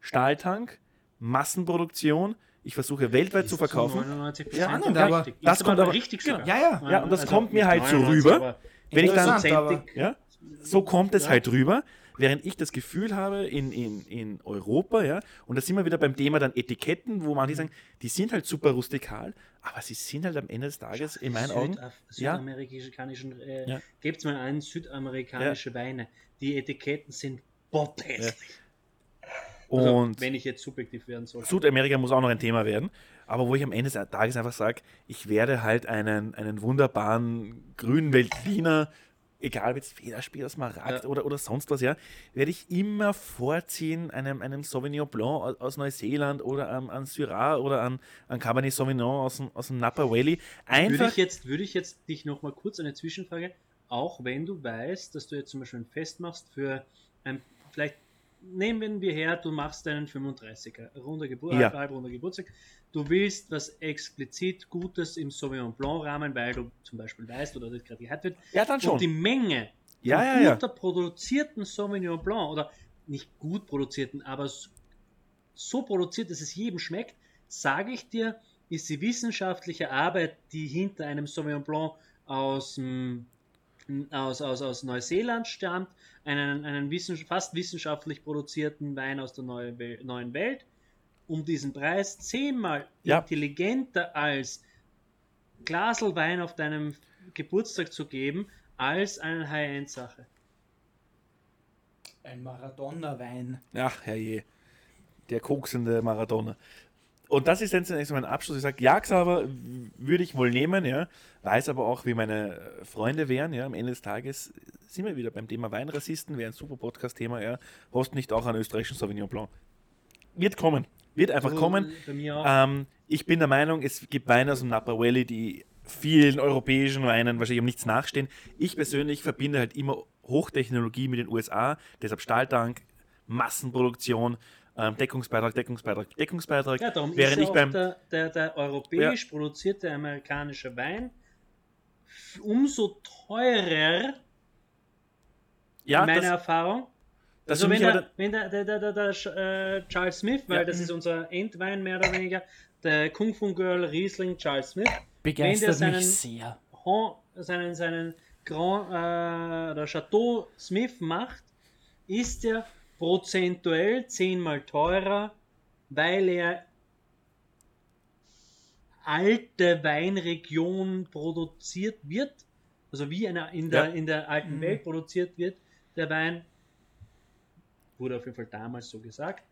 Stahltank, Massenproduktion. Ich versuche weltweit zu verkaufen. Ja, aber das kommt aber richtig. Genau. Ja, ja, ja. Und das also kommt mir halt so rüber. Wenn ich dann, ja, so kommt es halt rüber. Während ich das Gefühl habe, in, in, in Europa, ja, und da sind wir wieder beim Thema dann Etiketten, wo manche sagen, die sind halt super rustikal, aber sie sind halt am Ende des Tages in meinen Augen. Südamerikanischen, äh, ja. gebt mal einen südamerikanische ja. Weine. Die Etiketten sind bothässlich. Ja. Also, und wenn ich jetzt subjektiv werden soll. Südamerika muss auch noch ein Thema werden. Aber wo ich am Ende des Tages einfach sage, ich werde halt einen, einen wunderbaren grünen Veltliner egal ob jetzt Federspiel, Smaragd ja. oder, oder sonst was, ja, werde ich immer vorziehen einem, einem Sauvignon Blanc aus Neuseeland oder an, an Syrah oder an, an Cabernet Sauvignon aus dem, aus dem Napa Valley. Einfach würde ich jetzt, würde ich jetzt dich nochmal kurz eine Zwischenfrage, auch wenn du weißt, dass du jetzt zum Beispiel ein Fest machst für ein, vielleicht nehmen wir her, du machst deinen 35er, runder Gebur ja. halb runder Geburtstag, du willst was explizit Gutes im Sauvignon Blanc Rahmen, weil du zum Beispiel weißt oder das gerade gehabt wird. Ja, dann schon. Und die Menge ja, ja, ja. guter produzierten Sauvignon Blanc oder nicht gut produzierten, aber so produziert, dass es jedem schmeckt, sage ich dir, ist die wissenschaftliche Arbeit, die hinter einem Sauvignon Blanc aus, aus, aus, aus Neuseeland stammt, einen, einen wissens fast wissenschaftlich produzierten Wein aus der neuen Welt um diesen Preis zehnmal ja. intelligenter als Glasel Wein auf deinem Geburtstag zu geben, als eine High-End-Sache. Ein Maradona-Wein. Ach, herrje. Der koksende Maradona. Und das ist dann zunächst mein Abschluss. Ich sage, ja, Xaver, würde ich wohl nehmen, ja. Weiß aber auch, wie meine Freunde wären, ja. Am Ende des Tages sind wir wieder beim Thema Weinrassisten, wäre ein super Podcast-Thema, ja. Hast nicht auch einen österreichischen Sauvignon Blanc. Wird kommen. Wird einfach kommen. Ähm, ich bin der Meinung, es gibt Weine aus dem Napa Valley, die vielen europäischen Weinen wahrscheinlich um nichts nachstehen. Ich persönlich verbinde halt immer Hochtechnologie mit den USA, deshalb Stahltank, Massenproduktion, ähm, Deckungsbeitrag, Deckungsbeitrag, Deckungsbeitrag. Ja, darum während ist ich beim der, der, der europäisch ja. produzierte amerikanische Wein umso teurer, ja, meine das, Erfahrung. Das also wenn, der, wenn der, der, der, der, äh, Charles Smith, weil ja. das ist unser Endwein mehr oder weniger, der Kung Fu Girl Riesling Charles Smith, begeistert seinen, mich sehr. seinen, seinen Grand äh, oder Chateau Smith macht, ist er prozentuell zehnmal teurer, weil er alte Weinregion produziert wird, also wie einer in der, ja. in der alten mhm. Welt produziert wird, der Wein, wurde auf jeden Fall damals so gesagt,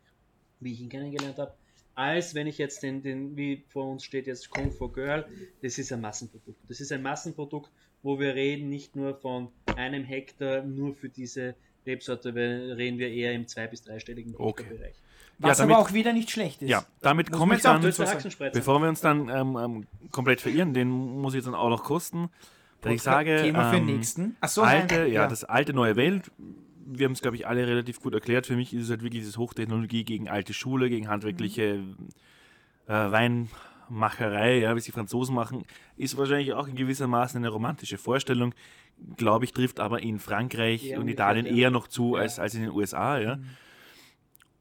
wie ich ihn kennengelernt habe, als wenn ich jetzt den, den wie vor uns steht jetzt Kung Fu Girl, das ist ein Massenprodukt. Das ist ein Massenprodukt, wo wir reden nicht nur von einem Hektar nur für diese Rebsorte reden wir eher im zwei- bis dreistelligen okay. Bereich. Was ja, damit, aber auch wieder nicht schlecht ist. Ja, damit komme ich dann, bevor wir uns dann ähm, ähm, komplett verirren, den muss ich dann auch noch kosten. Da ich sage, Thema für den ähm, nächsten. Ach so, alte, ja, ja, das alte neue Welt. Wir haben es, glaube ich, alle relativ gut erklärt. Für mich ist es halt wirklich diese Hochtechnologie gegen alte Schule, gegen handwerkliche mhm. äh, Weinmacherei, ja, wie sie Franzosen machen, ist wahrscheinlich auch in gewisser Maße eine romantische Vorstellung glaube ich, trifft aber in Frankreich eher und Italien ja. eher noch zu ja. als, als in den USA. Ja. Mhm.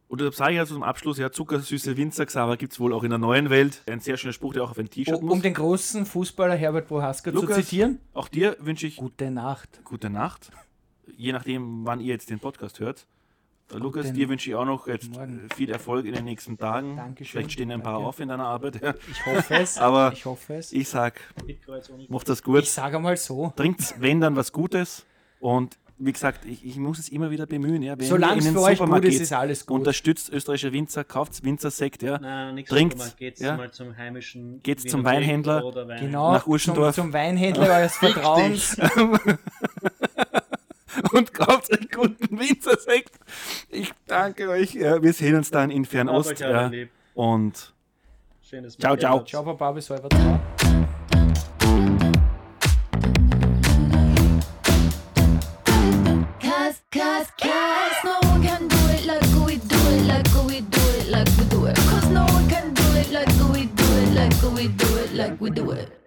Und deshalb sage ich also zum Abschluss, ja, zuckersüße Winzerxaver gibt es wohl auch in der neuen Welt. Ein sehr schöner Spruch, der auch auf ein T-Shirt um, muss. Um den großen Fußballer Herbert Prohaska zu zitieren. Auch dir wünsche ich gute Nacht. Gute Nacht. Je nachdem, wann ihr jetzt den Podcast hört. Lukas, den, dir wünsche ich auch noch jetzt viel Erfolg in den nächsten Tagen. Dankeschön. Vielleicht stehen ein paar Danke. auf in deiner Arbeit. Ich hoffe es. Aber ich hoffe es. Ich sag, macht das gut. Ich sage mal so. Trinkt, wenn dann was Gutes. Und wie gesagt, ich, ich muss es immer wieder bemühen. Ja. Solange es für euch gut ist, ist alles gut. Unterstützt österreichische Winzer, kauft Winzersekt. Ja. Nein, Trinkt. Geht's ja. mal zum heimischen. Geht's zum Weinhändler. Wein. Genau, nach Urschendorf. Zum, zum Weinhändler eures Vertrauens. und kauft einen guten Winzersekt. Ich danke euch. Wir sehen uns dann in Fernost. Ja. Und Schönes ciao, ciao. Ciao, Papa, bis heute. Ciao. Cause, cause, cause no one can do it like we do it, like we do it, like we do it. Cause no one can do it like we do it, like we do it, like we do it.